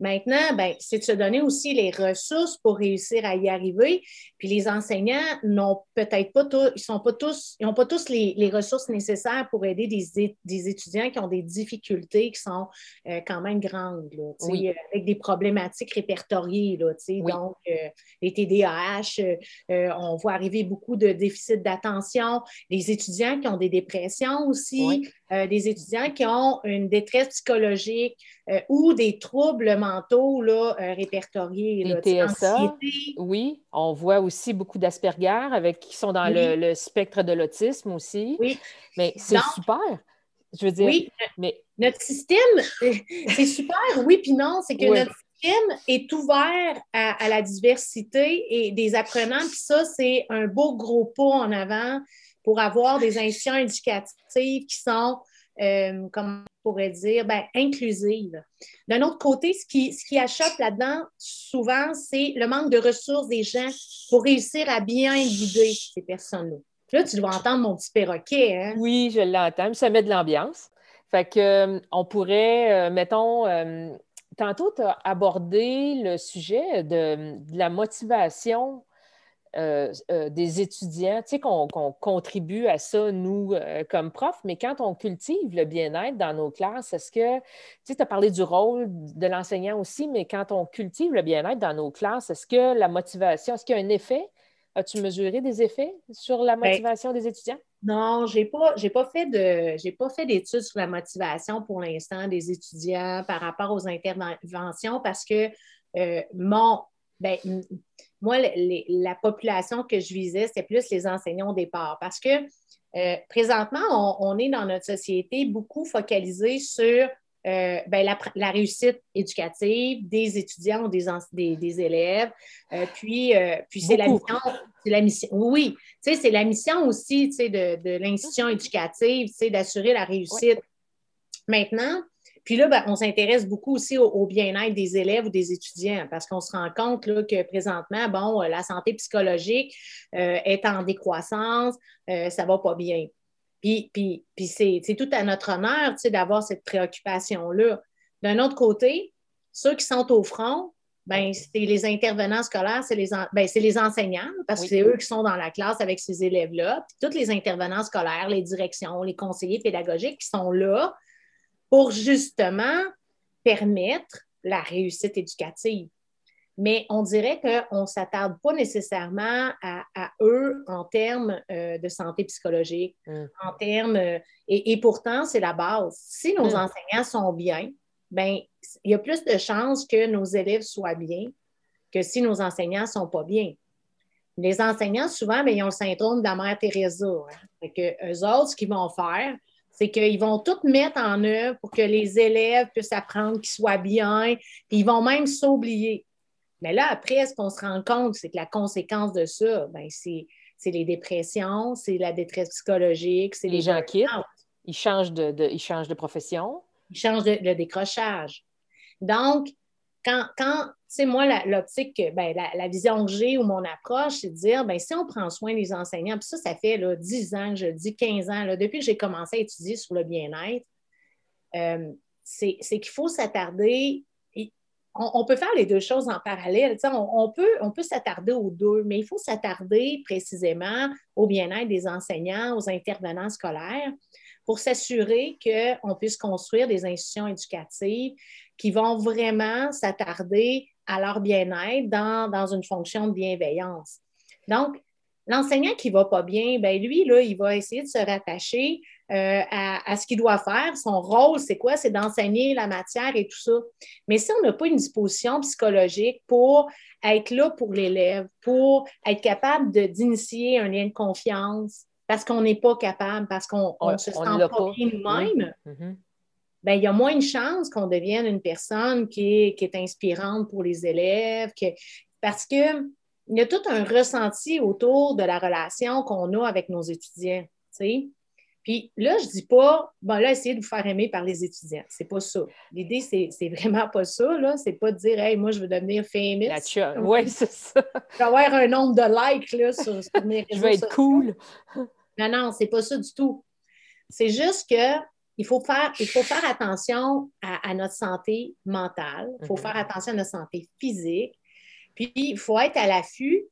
Maintenant, ben, c'est de se donner aussi les ressources pour réussir à y arriver. Puis les enseignants n'ont peut-être pas tous, ils sont pas tous, ils n'ont pas tous les, ressources nécessaires pour aider des, étudiants qui ont des difficultés qui sont euh, quand même grandes, euh, avec des problématiques répertoriées. Là, Donc, euh, les TDAH, on voit arriver beaucoup de déficits d'attention, les étudiants qui ont des dépressions aussi, des étudiants qui ont une détresse psychologique ou des troubles mentaux là, répertoriés.
Les TSA, oui, on voit aussi beaucoup d'Asperger avec qui sont dans le, spectre de l'autisme aussi. Oui. Mais c'est super. Je veux dire, oui,
mais... notre système, c'est super, oui, puis non, c'est que notre système est ouvert à, la diversité et des apprenants, puis ça, c'est un beau gros pas en avant pour avoir des institutions éducatives qui sont euh, comme on pourrait dire, ben, inclusive. D'un autre côté, ce qui, ce qui achoppe là-dedans, souvent, c'est le manque de ressources des gens pour réussir à bien guider ces personnes-là. Là, tu dois entendre mon petit perroquet. Hein?
Oui, je l'entends. Ça met de l'ambiance. Fait que, euh, on pourrait, euh, mettons, tantôt, tu as abordé le sujet de, la motivation euh, euh, des étudiants. Tu sais qu'on contribue à ça, nous, comme profs, mais quand on cultive le bien-être dans nos classes, est-ce que, tu sais, tu as parlé du rôle de l'enseignant aussi, mais quand on cultive le bien-être dans nos classes, est-ce que la motivation, est-ce qu'il y a un effet? As-tu mesuré des effets sur la ben, motivation des étudiants?
Non, j'ai pas, pas fait de, j'ai pas fait d'études sur la motivation pour l'instant des étudiants par rapport aux interventions parce que euh, mon, ben, moi, la population que je visais, c'était plus les enseignants au départ parce que euh, présentement, on, est dans notre société beaucoup focalisé sur euh, ben, la, réussite éducative des étudiants ou des, des, élèves. Euh, puis, puis c'est la mission. La mission oui, c'est la mission aussi de, de l'institution éducative, d'assurer la réussite. Maintenant, puis là, ben, on s'intéresse beaucoup aussi au, bien-être des élèves ou des étudiants parce qu'on se rend compte là, que présentement, bon, la santé psychologique est en décroissance, ça ne va pas bien. Puis, puis, puis c'est tout à notre honneur d'avoir cette préoccupation-là. D'un autre côté, ceux qui sont au front, ben, c'est les intervenants scolaires, c'est les, ben, les enseignants, parce que c'est eux qui sont dans la classe avec ces élèves-là. Puis tous les intervenants scolaires, les directions, les conseillers pédagogiques qui sont là pour justement permettre la réussite éducative mais on dirait qu'on ne s'attarde pas nécessairement à, eux en termes euh, de santé psychologique, mm. en termes. Euh, et, pourtant, c'est la base. Si nos mm. enseignants sont bien, ben il y a plus de chances que nos élèves soient bien que si nos enseignants ne sont pas bien. Les enseignants, souvent, ben, ils ont le syndrome de la mère Teresa. Hein. que eux autres, ce qu'ils vont faire, c'est qu'ils vont tout mettre en œuvre pour que les élèves puissent apprendre, qu'ils soient bien, puis ils vont même s'oublier. Mais là, après, ce qu'on se rend compte, c'est que la conséquence de ça, ben, c'est, les dépressions, c'est la détresse psychologique, c'est
les, gens quittent, ils changent de, ils changent de profession.
Ils changent de, le décrochage. Donc, quand, quand tu moi, l'optique, ben, la, vision que j'ai ou mon approche, c'est de dire, ben, si on prend soin des enseignants, puis ça, ça fait là, 10 ans que je dis, 15 ans, depuis que j'ai commencé à étudier sur le bien-être, euh, c'est qu'il faut s'attarder on, peut faire les deux choses en parallèle. On, peut, on peut s'attarder aux deux, mais il faut s'attarder précisément au bien-être des enseignants, aux intervenants scolaires, pour s'assurer qu'on puisse construire des institutions éducatives qui vont vraiment s'attarder à leur bien-être dans, dans, une fonction de bienveillance. Donc, l'enseignant qui ne va pas bien, ben lui, là, il va essayer de se rattacher euh, à, ce qu'il doit faire. Son rôle, c'est quoi? C'est d'enseigner la matière et tout ça. Mais si on n'a pas une disposition psychologique pour être là pour l'élève, pour être capable d'initier un lien de confiance, parce qu'on n'est pas capable, parce qu'on ne se sent pas, bien nous-mêmes, mm-hmm. ben, il y a moins de chances qu'on devienne une personne qui est, qui est inspirante pour les élèves, que, parce qu'il y a tout un ressenti autour de la relation qu'on a avec nos étudiants. Puis là, je ne dis pas, bon, là, essayez de vous faire aimer par les étudiants. C'est pas ça. L'idée, c'est vraiment pas ça, là. C'est pas de dire, hey, moi, je veux devenir famous.
Oui, c'est ça.
Je vais avoir un nombre de likes, là, sur, mes
réseaux Je vais être cool.
Non, non, c'est pas ça du tout. C'est juste que il faut faire, il faut faire attention à, notre santé mentale. Il faut mhm. faire attention à notre santé physique. Puis, il faut être à l'affût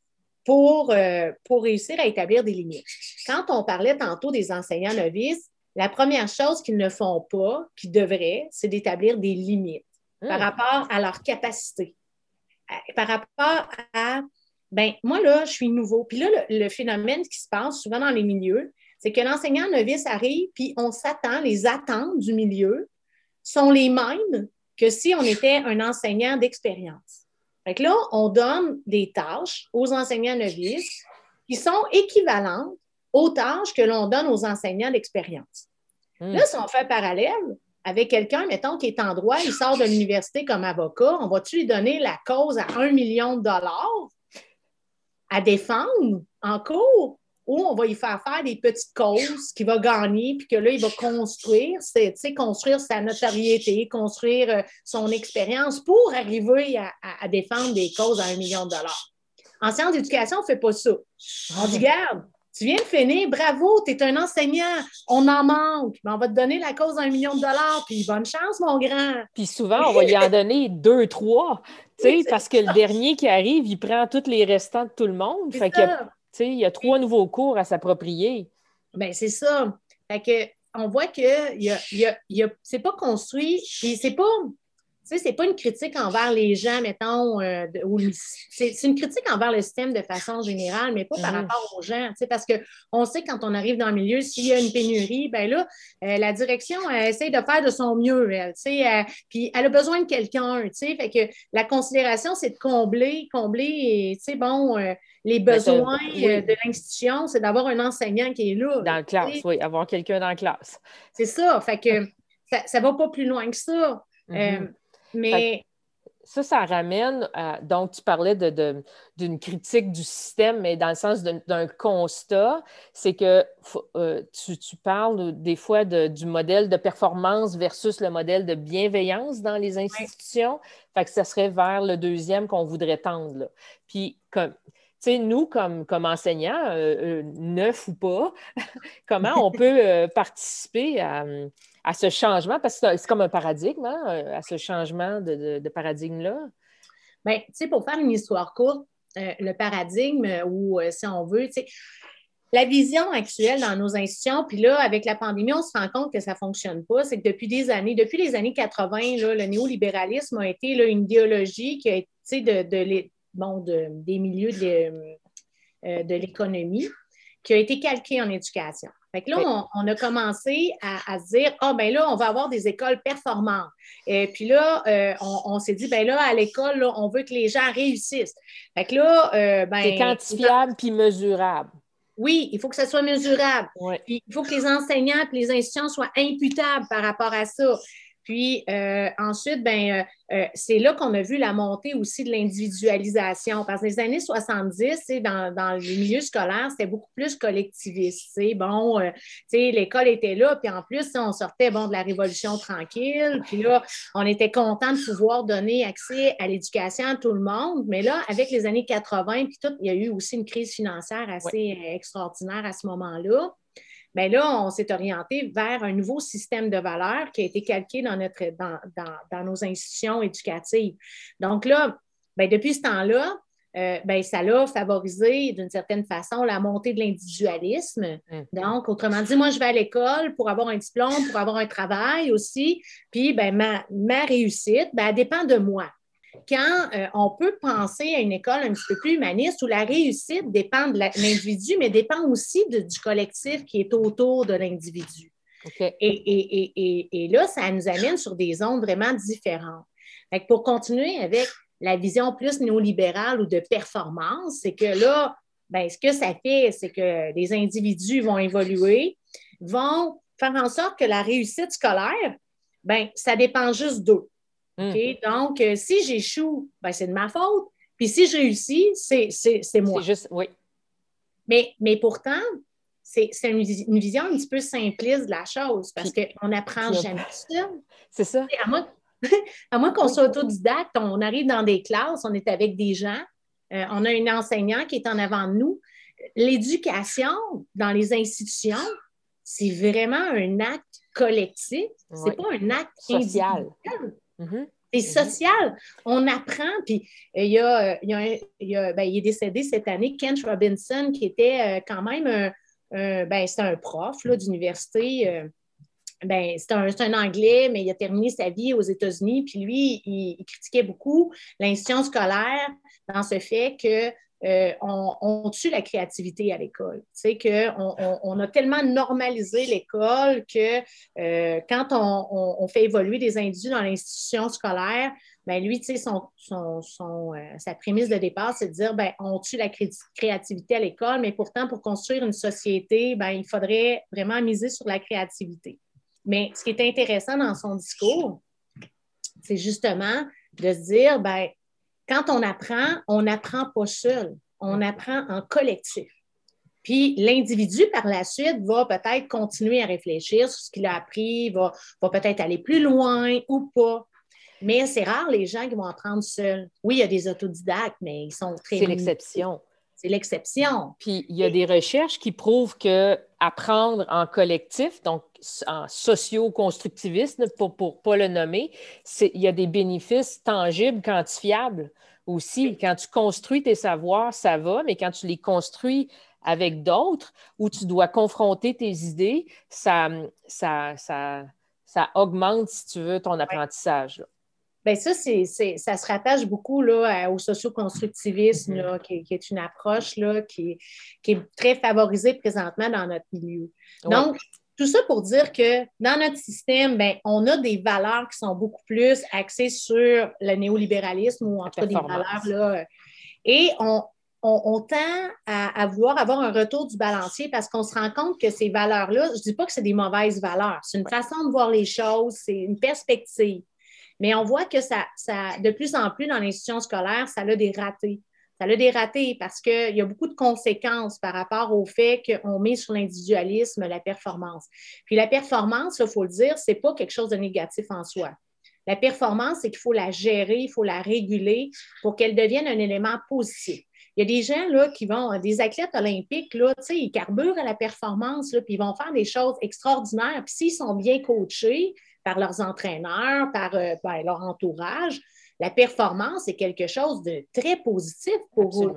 pour, euh, pour réussir à établir des limites. Quand on parlait tantôt des enseignants novices, la première chose qu'ils ne font pas, qu'ils devraient, c'est d'établir des limites par hmm. rapport à leur capacité, par rapport à, ben moi là, je suis nouveau. Puis là, le, phénomène qui se passe souvent dans les milieux, c'est que l'enseignant novice arrive, puis on s'attend, les attentes du milieu sont les mêmes que si on était un enseignant d'expérience là, on donne des tâches aux enseignants novices qui sont équivalentes aux tâches que l'on donne aux enseignants d'expérience. Hmm. Là, si on fait un parallèle avec quelqu'un, mettons, qui est en droit, il sort de l'université comme avocat, on va-tu lui donner la cause à un million de dollars? À défendre en cours? ou on va y faire faire des petites causes qu'il va gagner, puis que là, il va construire, c'est, construire sa notoriété, construire euh, son expérience pour arriver à, défendre des causes à un million de dollars. En sciences d'éducation, on ne fait pas ça. On dit, garde, tu viens de finir, bravo, tu es un enseignant, on en manque, mais on va te donner la cause d'un million de dollars, puis bonne chance, mon grand.
Puis souvent, on va lui en donner deux, trois, tu sais, parce que le dernier qui arrive, il prend tous les restants de tout le monde. Fait que, tu sais, il y a trois nouveaux cours à s'approprier.
Bien, c'est ça. Fait que, on voit que y a, y a, c'est pas construit, puis c'est pas sais, c'est pas une critique envers les gens, mettons, euh, c'est une critique envers le système de façon générale, mais pas par mhm. rapport aux gens, tu sais, parce qu'on sait quand on arrive dans le milieu, s'il y a une pénurie, ben là, euh, la direction, elle essaie de faire de son mieux, tu sais, puis elle a besoin de quelqu'un, tu sais, fait que la considération, c'est de combler, combler, tu sais, bon, euh, les ben, besoins de l'institution, c'est d'avoir un enseignant qui est là.
Dans la classe, oui, avoir quelqu'un dans la classe.
C'est ça, fait que ça ne va pas plus loin que ça. Mhm. Mais.
Ça, ça ramène à, donc tu parlais d'une de, critique du système, mais dans le sens d'un constat, c'est que euh, tu, parles des fois du modèle de performance versus le modèle de bienveillance dans les institutions. Fait que ça serait vers le deuxième qu'on voudrait tendre. Puis, comme, tu sais, nous, comme, comme enseignants, euh, euh, neufs ou pas, comment on peut participer à, à ce changement? Parce que c'est comme un paradigme, hein, euh, à ce changement de, paradigme-là.
Bien, tu sais, pour faire une histoire courte, euh, le paradigme, ou euh, si on veut, tu sais, la vision actuelle dans nos institutions, puis là, avec la pandémie, on se rend compte que ça ne fonctionne pas. C'est que depuis des années, depuis les années 80, le néolibéralisme a été une idéologie qui a été de, de, bon, des milieux de l'économie qui a été calquée en éducation. Fait que là, on, a commencé à, se dire, ah, ben là, on va avoir des écoles performantes. Et puis là, euh, on, s'est dit, ben là, à l'école, on veut que les gens réussissent. Fait que là, euh, ben.
C'est quantifiable puis mesurable.
Oui, il faut que ça soit mesurable. il faut que les enseignants et les institutions soient imputables par rapport à ça. Puis euh, ensuite, ben, euh, euh, c'est là qu'on a vu la montée aussi de l'individualisation. Parce que les années 70, dans, dans le milieu scolaire, c'était beaucoup plus collectiviste. Bon, l'école était là, puis en plus, on sortait bon, de la Révolution tranquille, puis là, on était content de pouvoir donner accès à l'éducation à tout le monde. Mais là, avec les années 80, puis tout, il y a eu aussi une crise financière assez extraordinaire à ce moment-là. Bien là, on s'est orienté vers un nouveau système de valeurs qui a été calqué dans, notre, dans, nos institutions éducatives. Donc là, bien, depuis ce temps-là, euh, ben, ça l'a favorisé d'une certaine façon la montée de l'individualisme. Mm. Donc, autrement dit, moi, je vais à l'école pour avoir un diplôme, pour avoir un travail aussi. Puis, ben, ma, ma réussite, ben, elle dépend de moi quand euh, on peut penser à une école un petit peu plus humaniste où la réussite dépend de l'individu, mais dépend aussi du collectif qui est autour de l'individu. Et, là, ça nous amène sur des zones vraiment différentes. pour continuer avec la vision plus néolibérale ou de performance, c'est que là, ben, ce que ça fait, c'est que les individus vont évoluer, vont faire en sorte que la réussite scolaire, ben, ça dépend juste d'eux. Hmm. Donc, euh, si j'échoue, ben, c'est de ma faute. Puis si je réussis, c'est moi.
C'est juste, oui.
Mais, mais pourtant, c'est une, une, vision un petit peu simpliste de la chose parce qu'on n'apprend jamais ça.
C'est ça.
À moins, à moins qu'on soit autodidacte, on arrive dans des classes, on est avec des gens, euh, on a un enseignant qui est en avant de nous. L'éducation dans les institutions, c'est vraiment un acte collectif, c'est pas un acte social. Mm-hmm. C'est mm-hmm. social. On apprend. Puis euh, il, y a, il, y a, ben, il est décédé cette année, Kent Robinson, qui était euh, quand même un, ben, c'est un prof d'université. Euh, ben, c'est un, un, Anglais, mais il a terminé sa vie aux États-Unis. Puis lui, il critiquait beaucoup l'institution scolaire dans ce fait que euh, on, tue la créativité à l'école. Tu sais, on, a tellement normalisé l'école que euh, quand on, fait évoluer des individus dans l'institution scolaire, ben lui, tu sais, son, euh, sa prémisse de départ, c'est de dire, ben, on tue la créativité à l'école, mais pourtant, pour construire une société, ben, il faudrait vraiment miser sur la créativité. Mais ce qui est intéressant dans son discours, c'est justement de se dire, ben, quand on apprend, on n'apprend pas seul, on apprend en collectif. Puis l'individu, par la suite, va peut-être continuer à réfléchir sur ce qu'il a appris, va, va peut-être aller plus loin ou pas. Mais c'est rare les gens qui vont apprendre seuls. Oui, il y a des autodidactes, mais ils sont très.
C'est l'exception.
C'est l'exception.
Puis il y a des recherches qui prouvent que apprendre en collectif, donc en socio-constructivisme, pour ne pas le nommer, il y a des bénéfices tangibles, quantifiables aussi. Quand tu construis tes savoirs, ça va, mais quand tu les construis avec d'autres, où tu dois confronter tes idées, ça, ça, ça, ça augmente, si tu veux, ton apprentissage.
Bien, ça, c'est, ça se rattache beaucoup là, au socioconstructivisme, qui, qui, est une approche là, qui, qui, est très favorisée présentement dans notre milieu. Donc, tout ça pour dire que dans notre système, ben, on a des valeurs qui sont beaucoup plus axées sur le néolibéralisme ou en tout cas des valeurs. Là, et on, on, tend à, vouloir avoir un retour du balancier parce qu'on se rend compte que ces valeurs-là, je ne dis pas que c'est des mauvaises valeurs, c'est une façon de voir les choses, c'est une perspective. Mais on voit que ça, ça, de plus en plus dans l'institution scolaire, ça a des ratés. Ça a des ratés parce qu'il y a beaucoup de conséquences par rapport au fait qu'on met sur l'individualisme la performance. Puis la performance, il faut le dire, ce n'est pas quelque chose de négatif en soi. La performance, c'est qu'il faut la gérer, il faut la réguler pour qu'elle devienne un élément positif. Il y a des gens là, qui vont, des athlètes olympiques, là, ils carburent à la performance, là, puis ils vont faire des choses extraordinaires. Puis s'ils sont bien coachés, par leurs entraîneurs, par, euh, ben, leur entourage. La performance est quelque chose de très positif pour eux.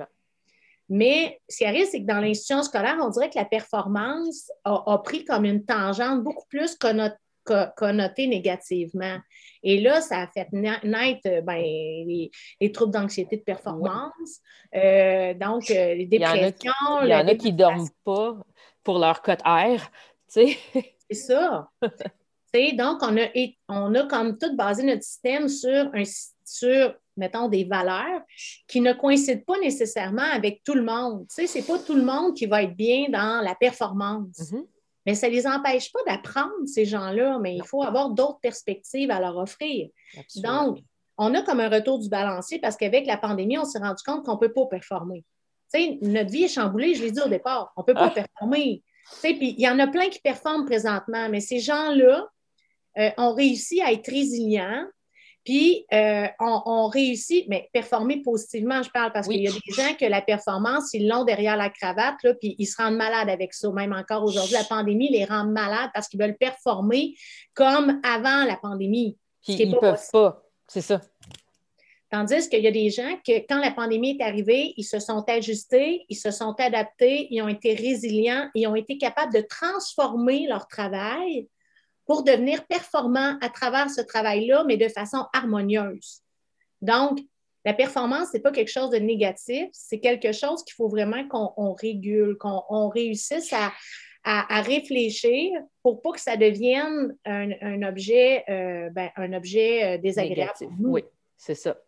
Mais ce qui arrive, c'est que dans l'institution scolaire, on dirait que la performance a, pris comme une tangente beaucoup plus connotée négativement. Et là, ça a fait naître ben, les, troubles d'anxiété de performance, euh, donc euh, les dépressions.
Il y en a qui ne dorment pas pour leur cote R. C'est
ça. donc, on a, on a comme tout basé notre système sur, un, sur, mettons, des valeurs qui ne coïncident pas nécessairement avec tout le monde. Ce n'est pas tout le monde qui va être bien dans la performance. Mm-hmm. Mais ça ne les empêche pas d'apprendre, ces gens-là, mais il faut avoir d'autres perspectives à leur offrir. Donc, on a comme un retour du balancier parce qu'avec la pandémie, on s'est rendu compte qu'on ne peut pas performer. notre vie est chamboulée, je l'ai dit au départ, on ne peut pas ah. performer. Puis il y en a plein qui performent présentement, mais ces gens-là, euh, on réussit à être résilient, puis euh, on, réussit, mais performer positivement, je parle, parce qu'il y a des gens que la performance, ils l'ont derrière la cravate, là, puis ils se rendent malades avec ça. Même encore aujourd'hui, la pandémie les rend malades parce qu'ils veulent performer comme avant la pandémie.
Puis ils ne peuvent pas, c'est ça.
Tandis qu'il y a des gens que, quand la pandémie est arrivée, ils se sont ajustés, ils se sont adaptés, ils ont été résilients, ils ont été capables de transformer leur travail pour devenir performant à travers ce travail-là, mais de façon harmonieuse. Donc, la performance, ce n'est pas quelque chose de négatif, c'est quelque chose qu'il faut vraiment qu'on régule, qu'on réussisse à, réfléchir pour pas que ça devienne un, objet, euh, ben, un objet euh, désagréable
Oui, c'est ça.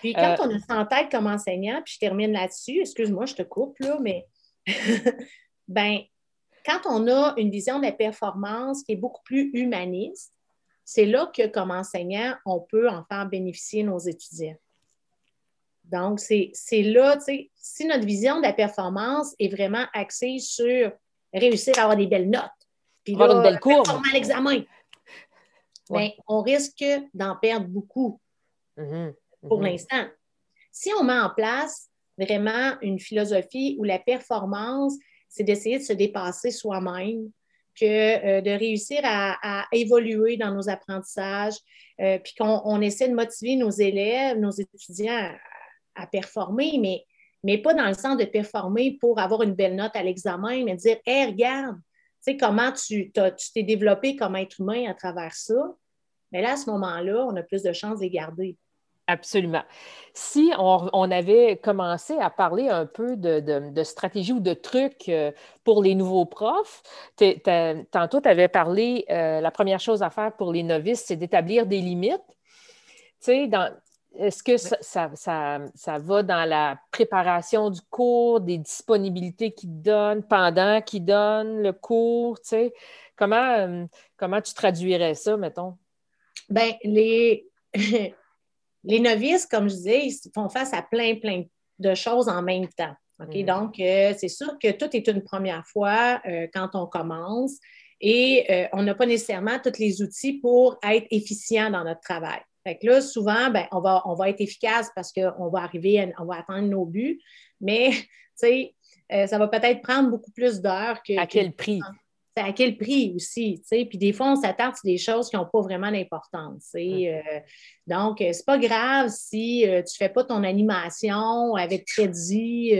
Puis quand euh, on a ça en tête comme enseignant, puis je termine là-dessus, excuse-moi, je te coupe là, mais ben quand on a une vision de la performance qui est beaucoup plus humaniste, c'est là que, comme enseignant, on peut en faire bénéficier nos étudiants. Donc, c'est là, tu sais, si notre vision de la performance est vraiment axée sur réussir à avoir des belles notes, puis là, une belle courbe. à l'examen, ben, on risque d'en perdre beaucoup mm-hmm. pour mm-hmm. l'instant. Si on met en place vraiment une philosophie où la performance c'est d'essayer de se dépasser soi-même, que euh, de réussir à, évoluer dans nos apprentissages, euh, puis qu'on essaie de motiver nos élèves, nos étudiants à, performer, mais, mais pas dans le sens de performer pour avoir une belle note à l'examen, mais de dire Hé, regarde, tu sais, comment tu t'es développé comme être humain à travers ça. Mais là, à ce moment-là, on a plus de chances de les garder.
Absolument. Si on, avait commencé à parler un peu de, stratégie ou de trucs euh, pour les nouveaux profs, tantôt tu avais parlé, euh, la première chose à faire pour les novices, c'est d'établir des limites. est-ce que ça, va dans la préparation du cours, des disponibilités qu'ils donnent pendant qu'ils donnent le cours? Comment, euh, comment tu traduirais ça, mettons?
Bien, les, les novices, comme je disais, ils font face à plein, plein de choses en même temps. Mm. Donc, euh, c'est sûr que tout est une première fois euh, quand on commence et euh, on n'a pas nécessairement tous les outils pour être efficient dans notre travail. Fait que là, souvent, ben, on, va, on va être efficace parce qu'on va arriver, on va atteindre nos buts, mais sais, ça va peut-être prendre beaucoup plus d'heures que.
À quel prix?
C'est à quel prix aussi, tu sais? Puis des fois, on s'attarde sur des choses qui n'ont pas vraiment d'importance. Donc, Euh, donc, c'est pas grave si tu ne fais pas ton animation avec crédit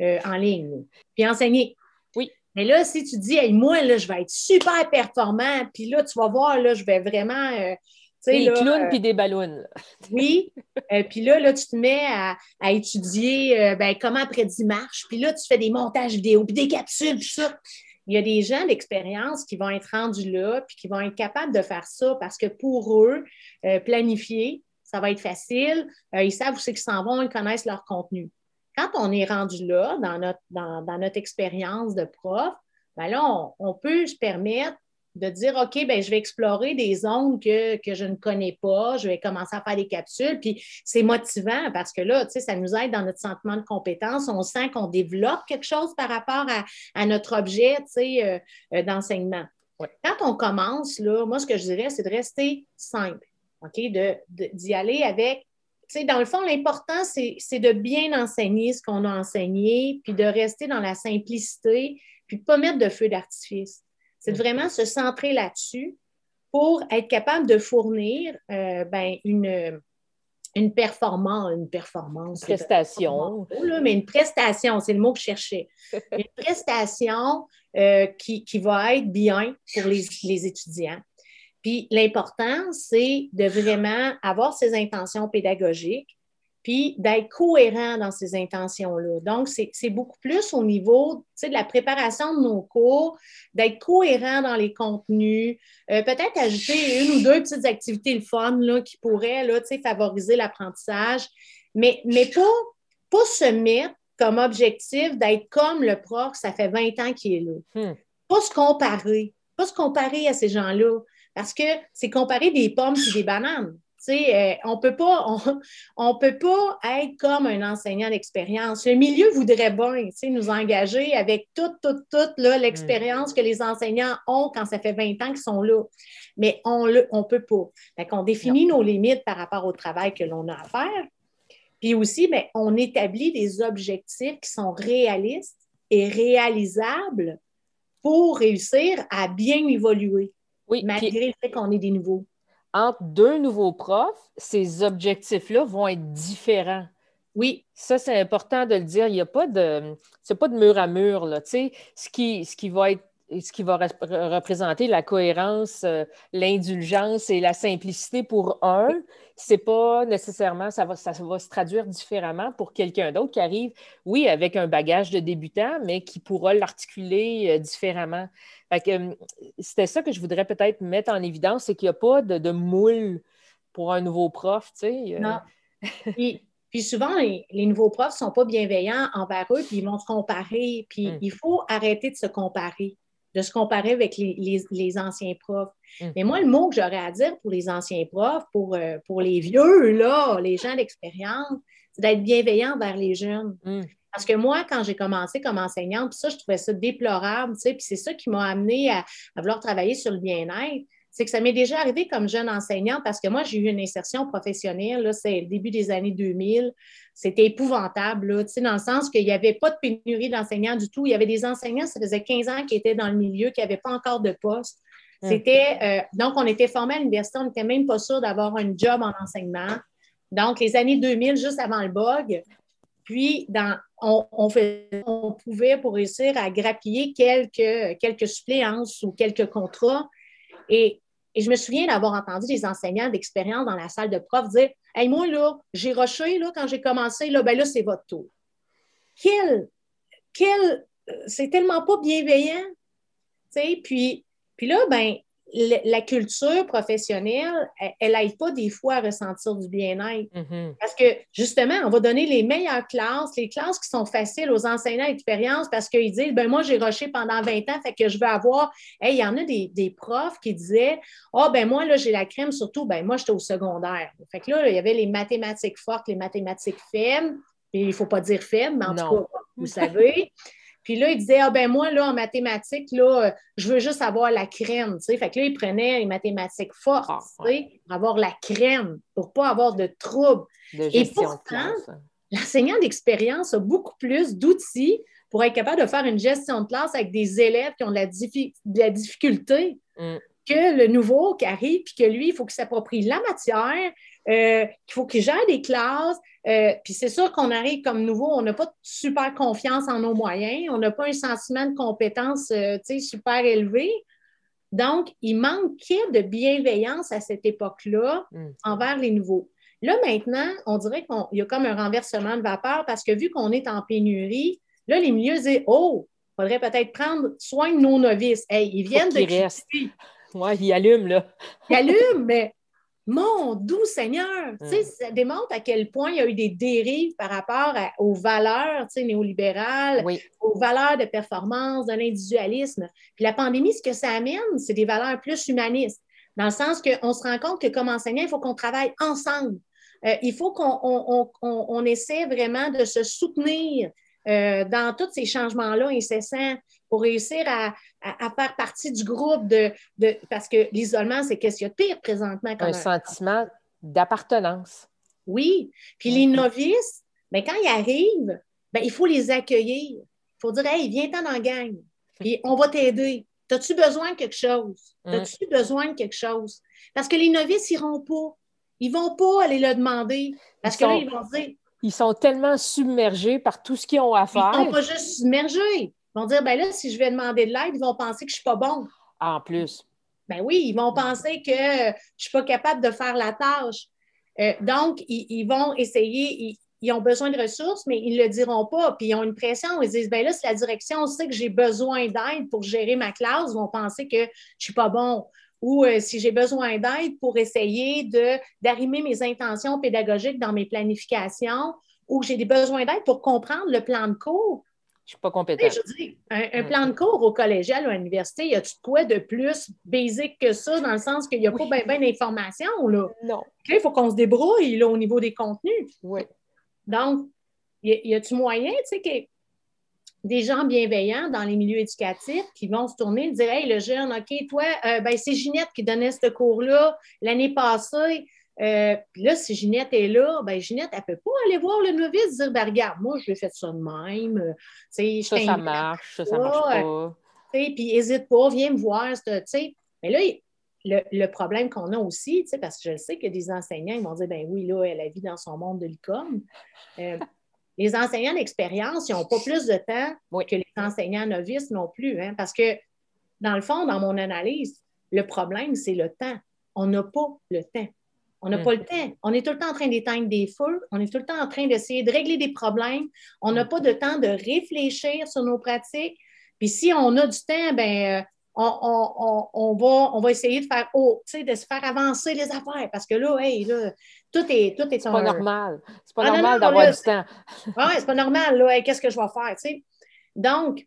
en ligne. Puis enseigner.
Oui.
Mais là, si tu dis, moi, là, je vais être super performant, puis là, tu vas voir, là, je vais vraiment.
des clowns puis des ballons.
oui. puis là, là, tu te mets à, étudier ben, comment Prédit marche. Puis là, tu fais des montages vidéo, puis des capsules, puis ça il y a des gens d'expérience qui vont être rendus là, puis qui vont être capables de faire ça parce que pour eux, euh, planifier, ça va être facile. Euh, ils savent où c'est qu'ils s'en vont, ils connaissent leur contenu. Quand on est rendu là, dans notre, expérience de prof, ben là, on, peut se permettre de dire, OK, ben, je vais explorer des zones que, je ne connais pas, je vais commencer à faire des capsules. Puis c'est motivant parce que là, tu sais, ça nous aide dans notre sentiment de compétence. On sent qu'on développe quelque chose par rapport à, notre objet, tu sais, euh, euh, d'enseignement. Quand on commence, là, moi, ce que je dirais, c'est de rester simple, OK, d'y de, aller avec tu sais, dans le fond, l'important, c'est de bien enseigner ce qu'on a enseigné, puis de rester dans la simplicité, puis de ne pas mettre de feu d'artifice. C'est de vraiment se centrer là-dessus pour être capable de fournir euh, ben, une, une performance, une performance.
prestation.
mais une prestation, c'est le mot que je cherchais. une prestation euh, qui, va être bien pour les, les étudiants. Puis l'important, c'est de vraiment avoir ses intentions pédagogiques, puis d'être cohérent dans ces intentions-là. Donc, c'est beaucoup plus au niveau de la préparation de nos cours, d'être cohérent dans les contenus, euh, peut-être ajouter une ou deux petites activités le fun là, qui pourraient là, favoriser l'apprentissage, mais, mais pas, pas se mettre comme objectif d'être comme le prof, ça fait 20 ans qu'il est là. Hmm. Pas se comparer, pas se comparer à ces gens-là, parce que c'est comparer des pommes et des bananes. Euh, on peut pas, on, peut pas être comme un enseignant d'expérience. Le milieu voudrait bien, nous engager avec toute, toute, toute l'expérience que les enseignants ont quand ça fait 20 ans qu'ils sont là. Mais on ne on peut pas. on définit nos limites par rapport au travail que l'on a à faire. Puis aussi, ben, on établit des objectifs qui sont réalistes et réalisables pour réussir à bien évoluer, oui, malgré le fait qu'on est des nouveaux
entre deux nouveaux profs, ces objectifs-là vont être différents.
Oui.
Ça, c'est important de le dire. Il n'y a pas de. C'est pas de mur à mur. Là. Ce, qui, ce qui va être ce qui va représenter la cohérence, euh, l'indulgence et la simplicité pour un, c'est pas nécessairement, ça va, ça va se traduire différemment pour quelqu'un d'autre qui arrive, oui, avec un bagage de débutant, mais qui pourra l'articuler euh, différemment. Hum, c'était ça que je voudrais peut-être mettre en évidence, c'est qu'il n'y a pas de, moule pour un nouveau prof, tu sais.
Euh. Non. Puis, souvent, les, nouveaux profs ne sont pas bienveillants envers eux, puis ils vont se comparer. Puis hum. il faut arrêter de se comparer de se comparer avec les, anciens profs. Hum. Mais moi, le mot que j'aurais à dire pour les anciens profs, pour, euh, pour les vieux, là, les gens d'expérience, c'est d'être bienveillant envers les jeunes. Parce que moi, quand j'ai commencé comme enseignante, ça, je trouvais ça déplorable, tu sais, puis c'est ça qui m'a amené à, vouloir travailler sur le bien-être. C'est que ça m'est déjà arrivé comme jeune enseignante parce que moi, j'ai eu une insertion professionnelle, c'est le début des années 2000. C'était épouvantable, là, dans le sens qu'il n'y avait pas de pénurie d'enseignants du tout. Il y avait des enseignants, ça faisait 15 ans qui étaient dans le milieu, qui n'avaient pas encore de poste. Hum. C'était, euh, donc, on était formé à l'université, on n'était même pas sûr d'avoir un job en enseignement. Donc, les années 2000, juste avant le bug, puis, dans, on, fait, on, pouvait, pour réussir à grappiller quelques, quelques suppléances ou quelques contrats. Et, je me souviens d'avoir entendu des enseignants d'expérience dans la salle de prof dire Hey, moi, là, j'ai rushé là, quand j'ai commencé, là, ben là, c'est votre tour. Quel, quel, c'est tellement pas bienveillant. Puis, puis là, ben, la culture professionnelle, elle n'aide pas des fois à ressentir du bien-être. Mm-hmm. Parce que, justement, on va donner les meilleures classes, les classes qui sont faciles aux enseignants d'expérience parce qu'ils disent, ben moi, j'ai rushé pendant 20 ans, fait que je veux avoir... il y en a des, profs qui disaient, ah, oh, ben moi, là, j'ai la crème, surtout, ben moi, j'étais au secondaire. Fait que là, il y avait les mathématiques fortes, les mathématiques faibles, et il ne faut pas dire faibles, mais en tout cas, vous savez. Puis là, il disait, ah ben moi, là, en mathématiques, là, euh, je veux juste avoir la crème, tu sais. Fait que là, il prenait les mathématiques fortes, ah, tu sais, pour avoir la crème, pour pas avoir de troubles.
Et pourtant,
l'enseignant d'expérience a beaucoup plus d'outils pour être capable de faire une gestion de classe avec des élèves qui ont de la, difficulté mm. que le nouveau qui arrive, puis que lui, il faut qu'il s'approprie la matière, euh, qu'il faut qu'il gère des classes. Euh, puis c'est sûr qu'on arrive comme nouveau, on n'a pas super confiance en nos moyens, on n'a pas un sentiment de compétence euh, super élevé. Donc, il manquait de bienveillance à cette époque-là mm. envers les nouveaux. Là, maintenant, on dirait qu'il y a comme un renversement de vapeur parce que vu qu'on est en pénurie, là, les milieux disent Oh, il faudrait peut-être prendre soin de nos novices. Hey, ils viennent de.
Oui, ils allument, là.
ils allument, mais mon doux Seigneur, mm. ça démontre à quel point il y a eu des dérives par rapport aux valeurs néolibérales, aux valeurs de performance, de l'individualisme. Puis la pandémie, ce que ça amène, c'est des valeurs plus humanistes, dans le sens qu'on se rend compte que comme enseignant, il faut qu'on travaille ensemble. Euh, il faut qu'on essaie vraiment de se soutenir euh, dans tous ces changements-là incessants pour réussir à, faire partie du groupe de, parce que l'isolement, c'est qu'est-ce qu'il y a de pire présentement?
un, sentiment d'appartenance.
Oui. Puis les novices, bien, quand ils arrivent, bien, il faut les accueillir. Il faut dire Hey, viens-t'en dans la gang. Puis on va t'aider. As-tu besoin de quelque chose? As-tu besoin de quelque chose? Parce que les novices n'iront pas. Ils ne vont pas aller le demander. Parce que là, ils vont dire.
Ils sont tellement submergés par tout ce qu'ils ont à faire.
Ils ne sont pas juste submergés. Ils vont dire ben là, si je vais demander de l'aide, ils vont penser que je ne suis pas bon.
En plus.
Ben oui, ils vont penser que je ne suis pas capable de faire la tâche. Euh, donc, ils, vont essayer, ils, ont besoin de ressources, mais ils ne le diront pas. Puis ils ont une pression. Ils disent ben là, si la direction sait que j'ai besoin d'aide pour gérer ma classe, ils vont penser que je ne suis pas bon ou euh, si j'ai besoin d'aide pour essayer d'arrimer mes intentions pédagogiques dans mes planifications, ou j'ai des besoins d'aide pour comprendre le plan de cours.
Je ne suis pas compétente.
Je dis, un, mm. plan de cours au collégial ou à l'université, y a-tu quoi de plus basique que ça, dans le sens qu'il n'y a pas bien d'informations? Là?
Non.
Il faut qu'on se débrouille là, au niveau des contenus.
Oui.
Donc, y a-tu moyen, tu sais, des gens bienveillants dans les milieux éducatifs qui vont se tourner et dire Hey, le jeune, OK, toi, euh, ben, c'est Ginette qui donnait ce cours-là l'année passée. Euh, puis là, si Ginette est là, ben Ginette, elle ne peut pas aller voir le novice et dire ben, Regarde, moi, je vais faire ça de même. Euh,
ça, ça marche, ça, ça marche pas.
Puis n'hésite pas, viens me voir. Mais là, le, le problème qu'on a aussi, parce que je sais que des enseignants, ils vont dire ben oui, là, elle vit dans son monde de l'ICOM. Les enseignants d'expérience, ils n'ont pas plus de temps que les enseignants novices non plus, hein, parce que, dans le fond, dans mon analyse, le problème, c'est le temps. On n'a pas le temps. On n'a pas le temps. On est tout le temps en train d'éteindre des feux. On est tout le temps en train d'essayer de régler des problèmes. On n'a pas de temps de réfléchir sur nos pratiques. Puis si on a du temps, ben, euh, on, va, on va essayer de faire, oh, de se faire avancer les affaires. Parce que là, hey, là, tout est. Tout est,
pas normal. C'est pas ah, normal d'avoir du temps.
Oui, c'est pas normal. Là, qu'est-ce que je vais faire? Donc,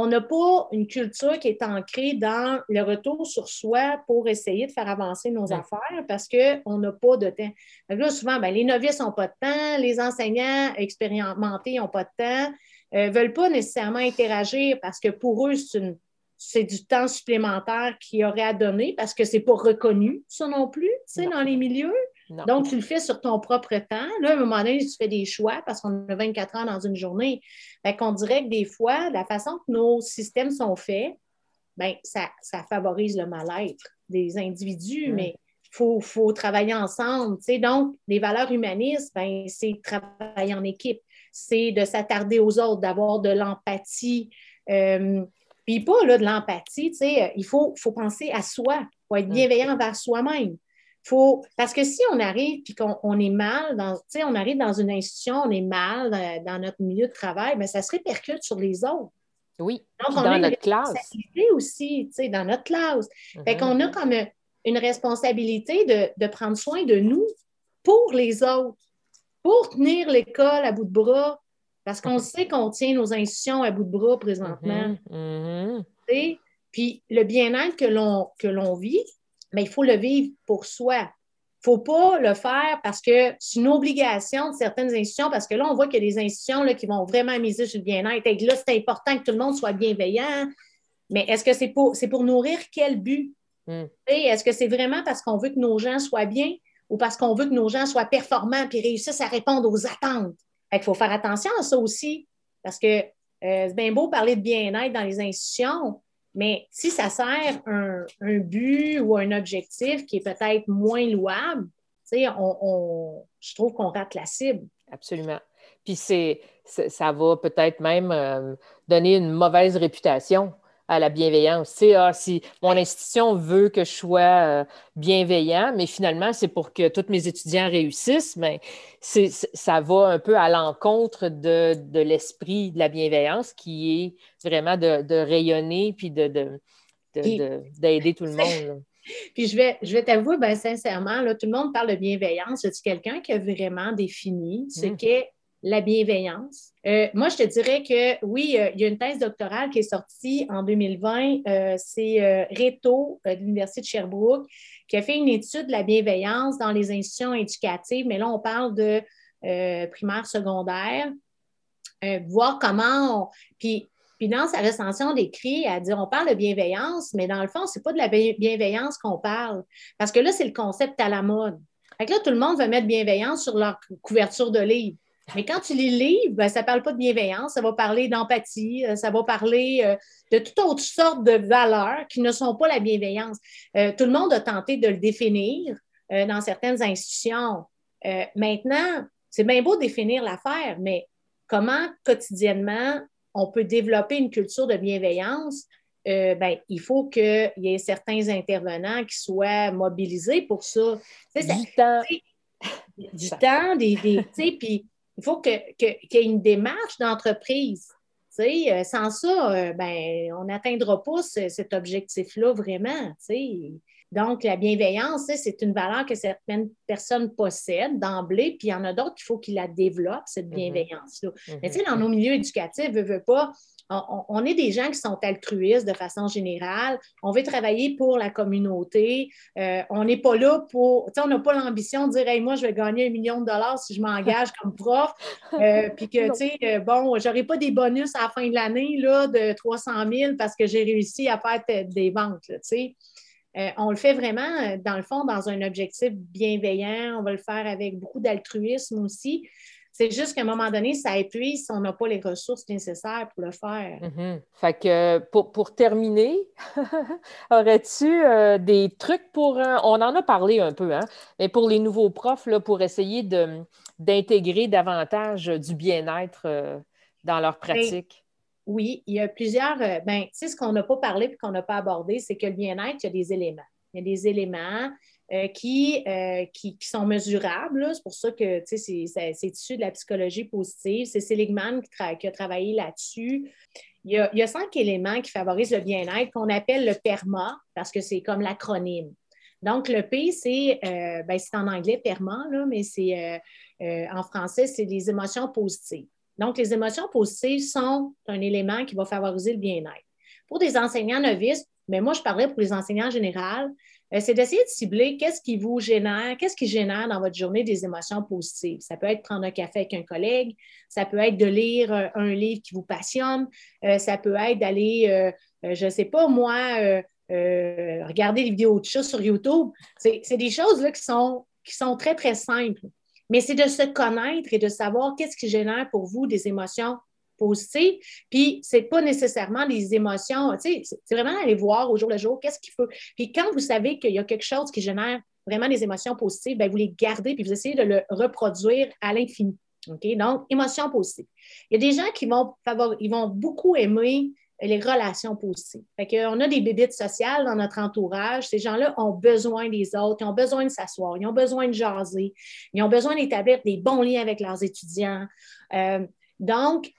on n'a pas une culture qui est ancrée dans le retour sur soi pour essayer de faire avancer nos affaires parce qu'on n'a pas de temps. là, souvent, ben, les novices n'ont pas de temps, les enseignants expérimentés n'ont pas de temps, ne euh, veulent pas nécessairement interagir parce que pour eux, c'est c'est du temps supplémentaire qu'il y aurait à donner parce que ce n'est pas reconnu, ça non plus, tu sais, dans les milieux. Donc, tu le fais sur ton propre temps. Là, à un moment donné, tu fais des choix parce qu'on a 24 heures dans une journée. Fait qu'on dirait que des fois, la façon que nos systèmes sont faits, bien, ça, favorise le mal-être des individus, mm. mais il faut, faut, travailler ensemble. Donc, les valeurs humanistes, ben, c'est travailler en équipe, c'est de s'attarder aux autres, d'avoir de l'empathie. Euh, puis pas là, de l'empathie, tu sais, il faut, faut penser à soi, il faut être mm. bienveillant envers soi-même. Faut, parce que si on arrive puis qu'on est mal, dans, on arrive dans une institution, on est mal dans, notre milieu de travail, mais ben, ça se répercute sur les autres.
Oui, Donc, on dans a notre classe.
aussi, dans notre classe. Fait mm-hmm. qu'on a comme une responsabilité de, de, prendre soin de nous pour les autres, pour tenir l'école à bout de bras, parce qu'on sait qu'on tient nos institutions à bout de bras présentement.
Mm-hmm, mm-hmm.
Puis le bien-être que l'on, que l'on vit, mais il faut le vivre pour soi. Il ne faut pas le faire parce que c'est une obligation de certaines institutions, parce que là, on voit qu'il y a des institutions là, qui vont vraiment miser sur le bien-être. Là, c'est important que tout le monde soit bienveillant. Mais est-ce que c'est pour, c'est pour nourrir quel but? Mm. Est-ce que c'est vraiment parce qu'on veut que nos gens soient bien ou parce qu'on veut que nos gens soient performants et réussissent à répondre aux attentes? Il faut faire attention à ça aussi, parce que c'est bien beau parler de bien-être dans les institutions, mais si ça sert un, but ou un objectif qui est peut-être moins louable, on, je trouve qu'on rate la cible.
Absolument. Puis c'est, ça va peut-être même euh, donner une mauvaise réputation à la bienveillance. Tu sais, ah, si mon institution veut que je sois euh, bienveillant, mais finalement, c'est pour que tous mes étudiants réussissent, mais ça va un peu à l'encontre de, l'esprit de la bienveillance qui est vraiment de, rayonner puis de, d'aider tout le monde.
Puis je vais, je vais t'avouer, ben, sincèrement, là, tout le monde parle de bienveillance. C'est quelqu'un qui a vraiment défini ce mm. qu'est la bienveillance. Euh, moi, je te dirais que oui, euh, il y a une thèse doctorale qui est sortie en 2020. Euh, c'est Reto de l'Université de Sherbrooke qui a fait une étude de la bienveillance dans les institutions éducatives, mais là, on parle de primaire, secondaire. voir comment on. Puis, dans sa recension d'écrit, elle dit on parle de bienveillance, mais dans le fond, ce n'est pas de la bienveillance qu'on parle. Parce que là, c'est le concept à la mode. Fait que là, tout le monde veut mettre bienveillance sur leur couverture de livre. Mais quand tu lis le livre, ben, ça ne parle pas de bienveillance, ça va parler d'empathie, euh, ça va parler euh, de toute autre sorte de valeurs qui ne sont pas la bienveillance. Euh, tout le monde a tenté de le définir dans certaines institutions. maintenant, c'est bien beau définir l'affaire, mais comment quotidiennement on peut développer une culture de bienveillance? ben, il faut qu'il y ait certains intervenants qui soient mobilisés pour ça.
Du temps.
Du temps, des, des puis il faut qu'il y ait une démarche d'entreprise. Euh, sans ça, euh, ben, on n'atteindra pas cet objectif-là vraiment. Donc, la bienveillance, c'est une valeur que certaines personnes possèdent d'emblée, puis il y en a d'autres qu'il faut qu'ils la développent, cette mm-hmm. bienveillance-là. Mais tu sais, dans mm-hmm. nos milieux éducatifs, veut, veut pas, on, est des gens qui sont altruistes de façon générale. On veut travailler pour la communauté. Euh, on n'est pas là pour. Tu sais, on n'a pas l'ambition de dire, hey, moi, je vais gagner un million de dollars si je m'engage comme prof. Euh, puis que, tu sais, euh, bon, j'aurai pas des bonus à la fin de l'année là, de 300 000 parce que j'ai réussi à faire des ventes. Tu sais. on le fait vraiment, dans le fond, dans un objectif bienveillant. On va le faire avec beaucoup d'altruisme aussi. C'est juste qu'à un moment donné, ça épuise si on n'a pas les ressources nécessaires pour le faire.
Mm-hmm. Fait que pour, terminer, aurais-tu euh, des trucs pour. on en a parlé un peu, hein, mais pour les nouveaux profs, là, pour essayer d'intégrer davantage du bien-être euh, dans leur ben, pratique?
oui, il y a plusieurs. Euh, ben, tu sais, ce qu'on n'a pas parlé et qu'on n'a pas abordé, c'est que le bien-être, il y a des éléments. Il y a des éléments euh, qui, euh, qui, qui, sont mesurables. C'est pour ça que c'est issu de la psychologie positive. C'est Seligman qui, qui, a travaillé là-dessus. Il y, a, il y, a, cinq éléments qui favorisent le bien-être qu'on appelle le PERMA parce que c'est comme l'acronyme. Donc, le P, c'est euh, ben, en anglais PERMA, là, mais c'est en français, c'est les émotions positives. Donc, les émotions positives sont un élément qui va favoriser le bien-être. Pour des enseignants novices, mais moi, je parlais pour les enseignants en général, euh, c'est d'essayer de cibler qu'est-ce qui vous génère, qu'est-ce qui génère dans votre journée des émotions positives. Ça peut être prendre un café avec un collègue, ça peut être de lire euh, un livre qui vous passionne, euh, ça peut être d'aller, je ne sais pas moi, regarder des vidéos de chats sur YouTube. C'est des choses là, qui, sont, qui sont très, très simples. Mais c'est de se connaître et de savoir qu'est-ce qui génère pour vous des émotions positive. Puis, ce n'est pas nécessairement les émotions, tu sais, c'est vraiment aller voir au jour le jour qu'est-ce qu'il faut. Puis, quand vous savez qu'il y a quelque chose qui génère vraiment des émotions positives, bien, vous les gardez puis vous essayez de le reproduire à l'infini. OK? Donc, émotions positives. Il y a des gens qui vont, ils vont beaucoup aimer les relations positives. Fait qu'on a des bébites sociales dans notre entourage. Ces gens-là ont besoin des autres, ils ont besoin de s'asseoir, ils ont besoin de jaser, ils ont besoin d'établir des bons liens avec leurs étudiants. Euh, donc,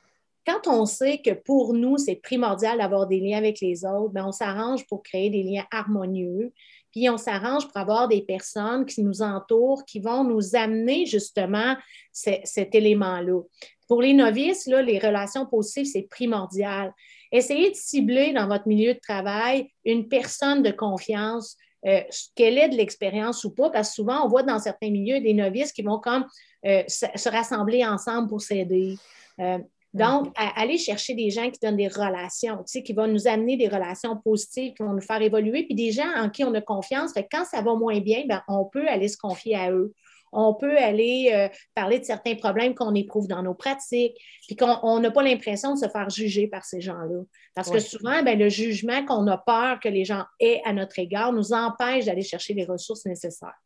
quand on sait que pour nous, c'est primordial d'avoir des liens avec les autres, bien, on s'arrange pour créer des liens harmonieux. Puis on s'arrange pour avoir des personnes qui nous entourent, qui vont nous amener justement cet élément-là. Pour les novices, les relations positives, c'est primordial. Essayez de cibler dans votre milieu de travail une personne de confiance, euh, qu'elle ait de l'expérience ou pas, parce que souvent, on voit dans certains milieux des novices qui vont comme euh, se, rassembler ensemble pour s'aider. Euh, donc, aller chercher des gens qui donnent des relations, tu sais, qui vont nous amener des relations positives, qui vont nous faire évoluer, puis des gens en qui on a confiance. Fait quand ça va moins bien, ben, on peut aller se confier à eux. On peut aller euh, parler de certains problèmes qu'on éprouve dans nos pratiques, puis qu'on n'a pas l'impression de se faire juger par ces gens-là. Parce que souvent, ben, le jugement qu'on a peur que les gens aient à notre égard nous empêche d'aller chercher les ressources nécessaires.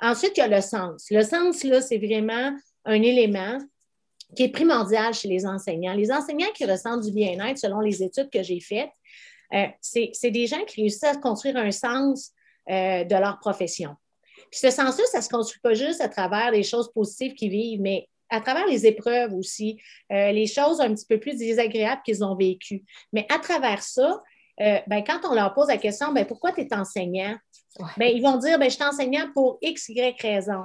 Ensuite, il y a le sens. Le sens, là, c'est vraiment un élément qui est primordial chez les enseignants. Les enseignants qui ressentent du bien-être, selon les études que j'ai faites, euh, c'est des gens qui réussissent à construire un sens euh, de leur profession. Puis ce sens-là, ça ne se construit pas juste à travers les choses positives qu'ils vivent, mais à travers les épreuves aussi, euh, les choses un petit peu plus désagréables qu'ils ont vécues. Mais à travers ça, ben, quand on leur pose la question, ben, pourquoi tu es enseignant? Ben, ils vont dire, ben, je suis enseignant pour X, Y raison.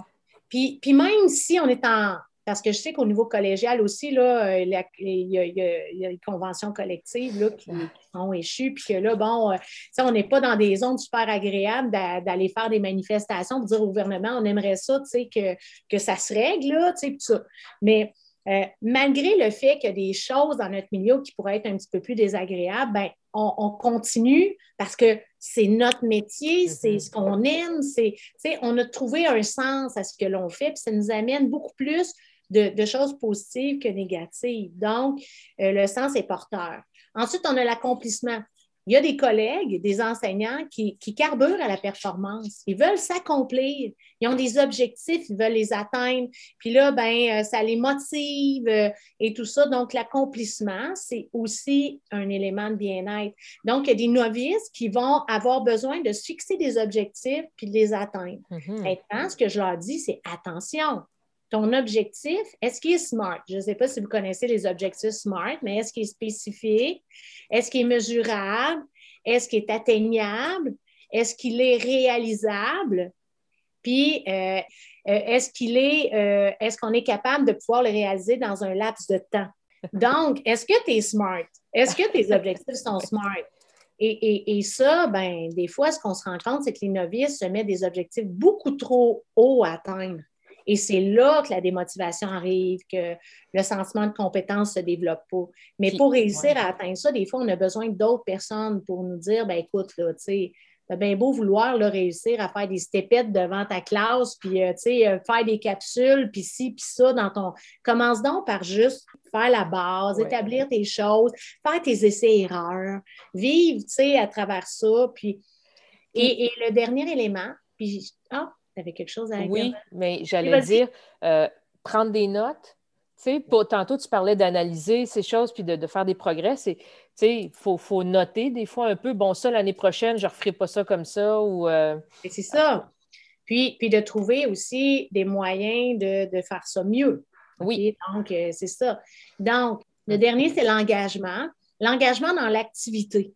Puis, puis même si on est en, parce que je sais qu'au niveau collégial aussi, là, il, y a, il, des conventions collectives là, qui, sont échues, puis que là, bon, euh, on n'est pas dans des zones super agréables d'aller faire des manifestations pour dire au gouvernement, on aimerait ça, que, que ça se règle, là, tout ça. Mais euh, malgré le fait qu'il y a des choses dans notre milieu qui pourraient être un petit peu plus désagréables, ben, on, continue parce que c'est notre métier, c'est mm-hmm. ce qu'on aime, c'est, on a trouvé un sens à ce que l'on fait, puis ça nous amène beaucoup plus de, choses positives que négatives. Donc, euh, le sens est porteur. Ensuite, on a l'accomplissement. Il y a des collègues, des enseignants qui, carburent à la performance. Ils veulent s'accomplir. Ils ont des objectifs, ils veulent les atteindre. Puis là, ben, euh, ça les motive euh, et tout ça. Donc, l'accomplissement, c'est aussi un élément de bien-être. Donc, il y a des novices qui vont avoir besoin de se fixer des objectifs puis de les atteindre. Mm-hmm. Maintenant, ce que je leur dis, c'est attention, ton objectif, est-ce qu'il est SMART? Je ne sais pas si vous connaissez les objectifs SMART, mais est-ce qu'il est spécifique? Est-ce qu'il est mesurable? Est-ce qu'il est atteignable? Est-ce qu'il est réalisable? Puis, euh, euh, est-ce qu'il est, euh, est-ce qu'on est capable de pouvoir le réaliser dans un laps de temps? Donc, est-ce que tu es smart? Est-ce que tes objectifs sont smart? Et, et, ça, ben, des fois, ce qu'on se rend compte, c'est que les novices se mettent des objectifs beaucoup trop hauts à atteindre. Et c'est là que la démotivation arrive, que le sentiment de compétence ne se développe pas. Mais pour réussir à atteindre ça, des fois, on a besoin d'autres personnes pour nous dire, ben écoute, là, tu sais, T'as bien beau vouloir réussir à faire des stepettes devant ta classe, puis euh, euh, faire des capsules, puis ci, puis ça dans ton. Commence donc par juste faire la base, établir tes choses, faire tes essais-erreurs, vivre à travers ça. Puis... Et, et, le dernier élément, puis ah, tu avais quelque chose à dire?
Oui, mais j'allais dire euh, prendre des notes. Pour, tantôt, tu parlais d'analyser ces choses puis de, faire des progrès. Il faut, faut, noter des fois un peu, bon, ça, l'année prochaine, je ne referai pas ça comme ça. ou euh,
C'est ça. Puis, puis de trouver aussi des moyens de, faire ça mieux.
Oui.
Donc, euh, c'est ça. Donc, le dernier, c'est l'engagement. L'engagement dans l'activité.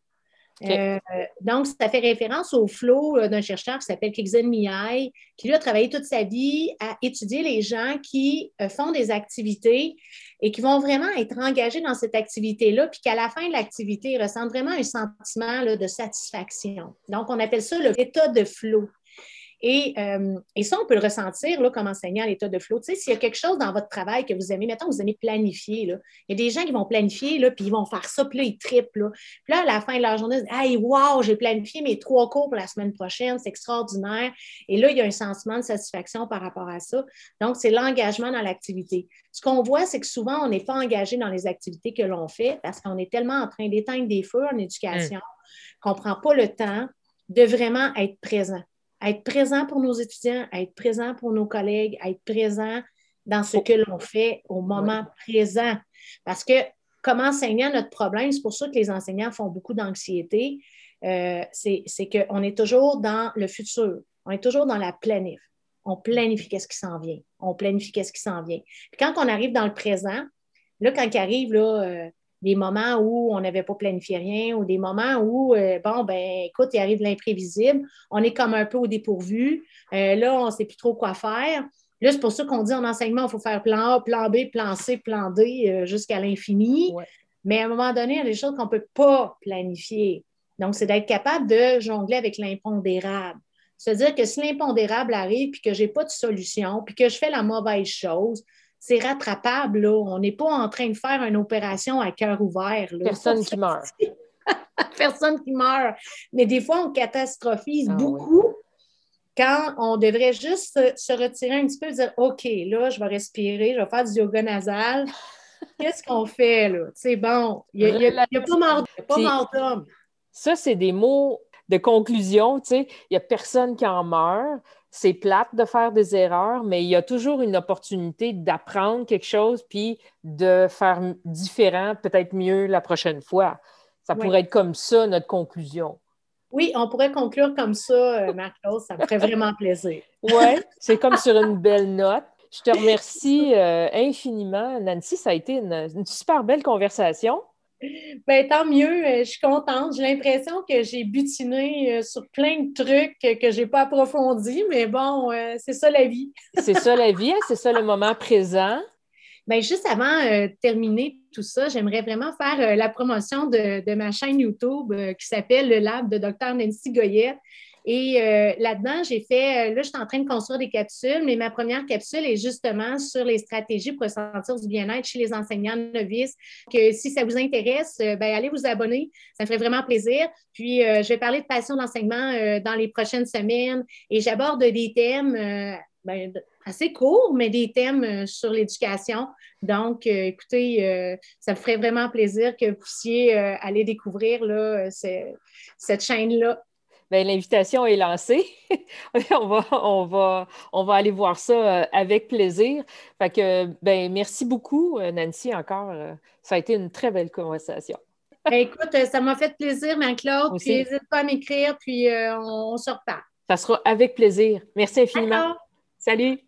Euh, donc, ça fait référence au flow euh, d'un chercheur qui s'appelle Kixen Miyai, qui lui a travaillé toute sa vie à étudier les gens qui euh, font des activités et qui vont vraiment être engagés dans cette activité-là, puis qu'à la fin de l'activité, ils ressentent vraiment un sentiment de satisfaction. Donc, on appelle ça l'état de flow. Euh, et, ça, on peut le ressentir là, comme enseignant à l'état de flow. Tu sais, s'il y a quelque chose dans votre travail que vous aimez, mettons, vous aimez planifier, là, il y a des gens qui vont planifier, là, puis ils vont faire ça, puis là, ils trippent. Là. Puis là, à la fin de leur journée, ils disent Hey, wow, j'ai planifié mes trois cours pour la semaine prochaine, c'est extraordinaire. Et là, il y a un sentiment de satisfaction par rapport à ça. Donc, c'est l'engagement dans l'activité. Ce qu'on voit, c'est que souvent, on n'est pas engagé dans les activités que l'on fait parce qu'on est tellement en train d'éteindre des feux en éducation mmh. qu'on ne prend pas le temps de vraiment être présent être présent pour nos étudiants, être présent pour nos collègues, être présent dans ce que l'on fait au moment présent. Parce que comme enseignant, notre problème, c'est pour ça que les enseignants font beaucoup d'anxiété, euh, c'est qu'on est toujours dans le futur, on est toujours dans la planif. On planifie qu'est-ce qui s'en vient. On planifie qu'est-ce qui s'en vient. Puis quand on arrive dans le présent, là, quand il arrive là, euh, des moments où on n'avait pas planifié rien ou des moments où, euh, bon, ben écoute, il arrive l'imprévisible, on est comme un peu au dépourvu, euh, là, on ne sait plus trop quoi faire. Là, c'est pour ça qu'on dit en enseignement, il faut faire plan A, plan B, plan C, plan D euh, jusqu'à l'infini. Mais à un moment donné, il y a des choses qu'on ne peut pas planifier. Donc, c'est d'être capable de jongler avec l'impondérable. C'est-à-dire que si l'impondérable arrive puis que je n'ai pas de solution, puis que je fais la mauvaise chose, c'est rattrapable. Là. On n'est pas en train de faire une opération à cœur ouvert.
Personne qui meurt.
Personne qui meurt. Mais des fois, on catastrophise ah beaucoup. quand on devrait juste se retirer un petit peu et dire OK, là, je vais respirer, je vais faire du yoga nasal. Qu'est-ce qu'on fait là? C'est bon, il n'y a, pas mort d'homme.
Ça, c'est des mots de conclusion. Il n'y a personne qui en meurt. C'est plate de faire des erreurs, mais il y a toujours une opportunité d'apprendre quelque chose puis de faire différent, peut-être mieux la prochaine fois. Ça pourrait être comme ça, notre conclusion.
Oui, on pourrait conclure comme ça, euh, Marc-Claude. Ça me ferait vraiment plaisir.
Oui, c'est comme sur une belle note. Je te remercie euh, infiniment, Nancy. Ça a été une, super belle conversation.
Ben, tant mieux, euh, je suis contente. J'ai l'impression que j'ai butiné sur plein de trucs que je n'ai pas approfondis, mais bon, c'est ça la vie.
c'est ça la vie, hein, c'est ça le moment présent.
Bien, juste avant de terminer tout ça, j'aimerais vraiment faire la promotion de, ma chaîne YouTube qui s'appelle Le Lab de Dr. Nancy Goyette. Et euh, là-dedans, j'ai fait, euh, là, je suis en train de construire des capsules, mais ma première capsule est justement sur les stratégies pour ressentir du bien-être chez les enseignants novices. Que si ça vous intéresse, euh, ben, allez vous abonner. Ça me ferait vraiment plaisir. Puis, je vais parler de passion d'enseignement dans les prochaines semaines et j'aborde des thèmes ben, assez courts, mais des thèmes sur l'éducation. Donc, écoutez, ça me ferait vraiment plaisir que vous puissiez aller découvrir là, cette chaîne-là
l'invitation est lancée. on, va, on, va, on va aller voir ça euh, avec plaisir. Fait que, ben, merci beaucoup, euh, Nancy, encore. Euh, ça a été une très belle conversation.
Ben, écoute, ça m'a fait plaisir, Marie-Claude. n'hésite pas à m'écrire, puis on, on, se reparle.
Ça sera avec plaisir. Merci infiniment. Salut.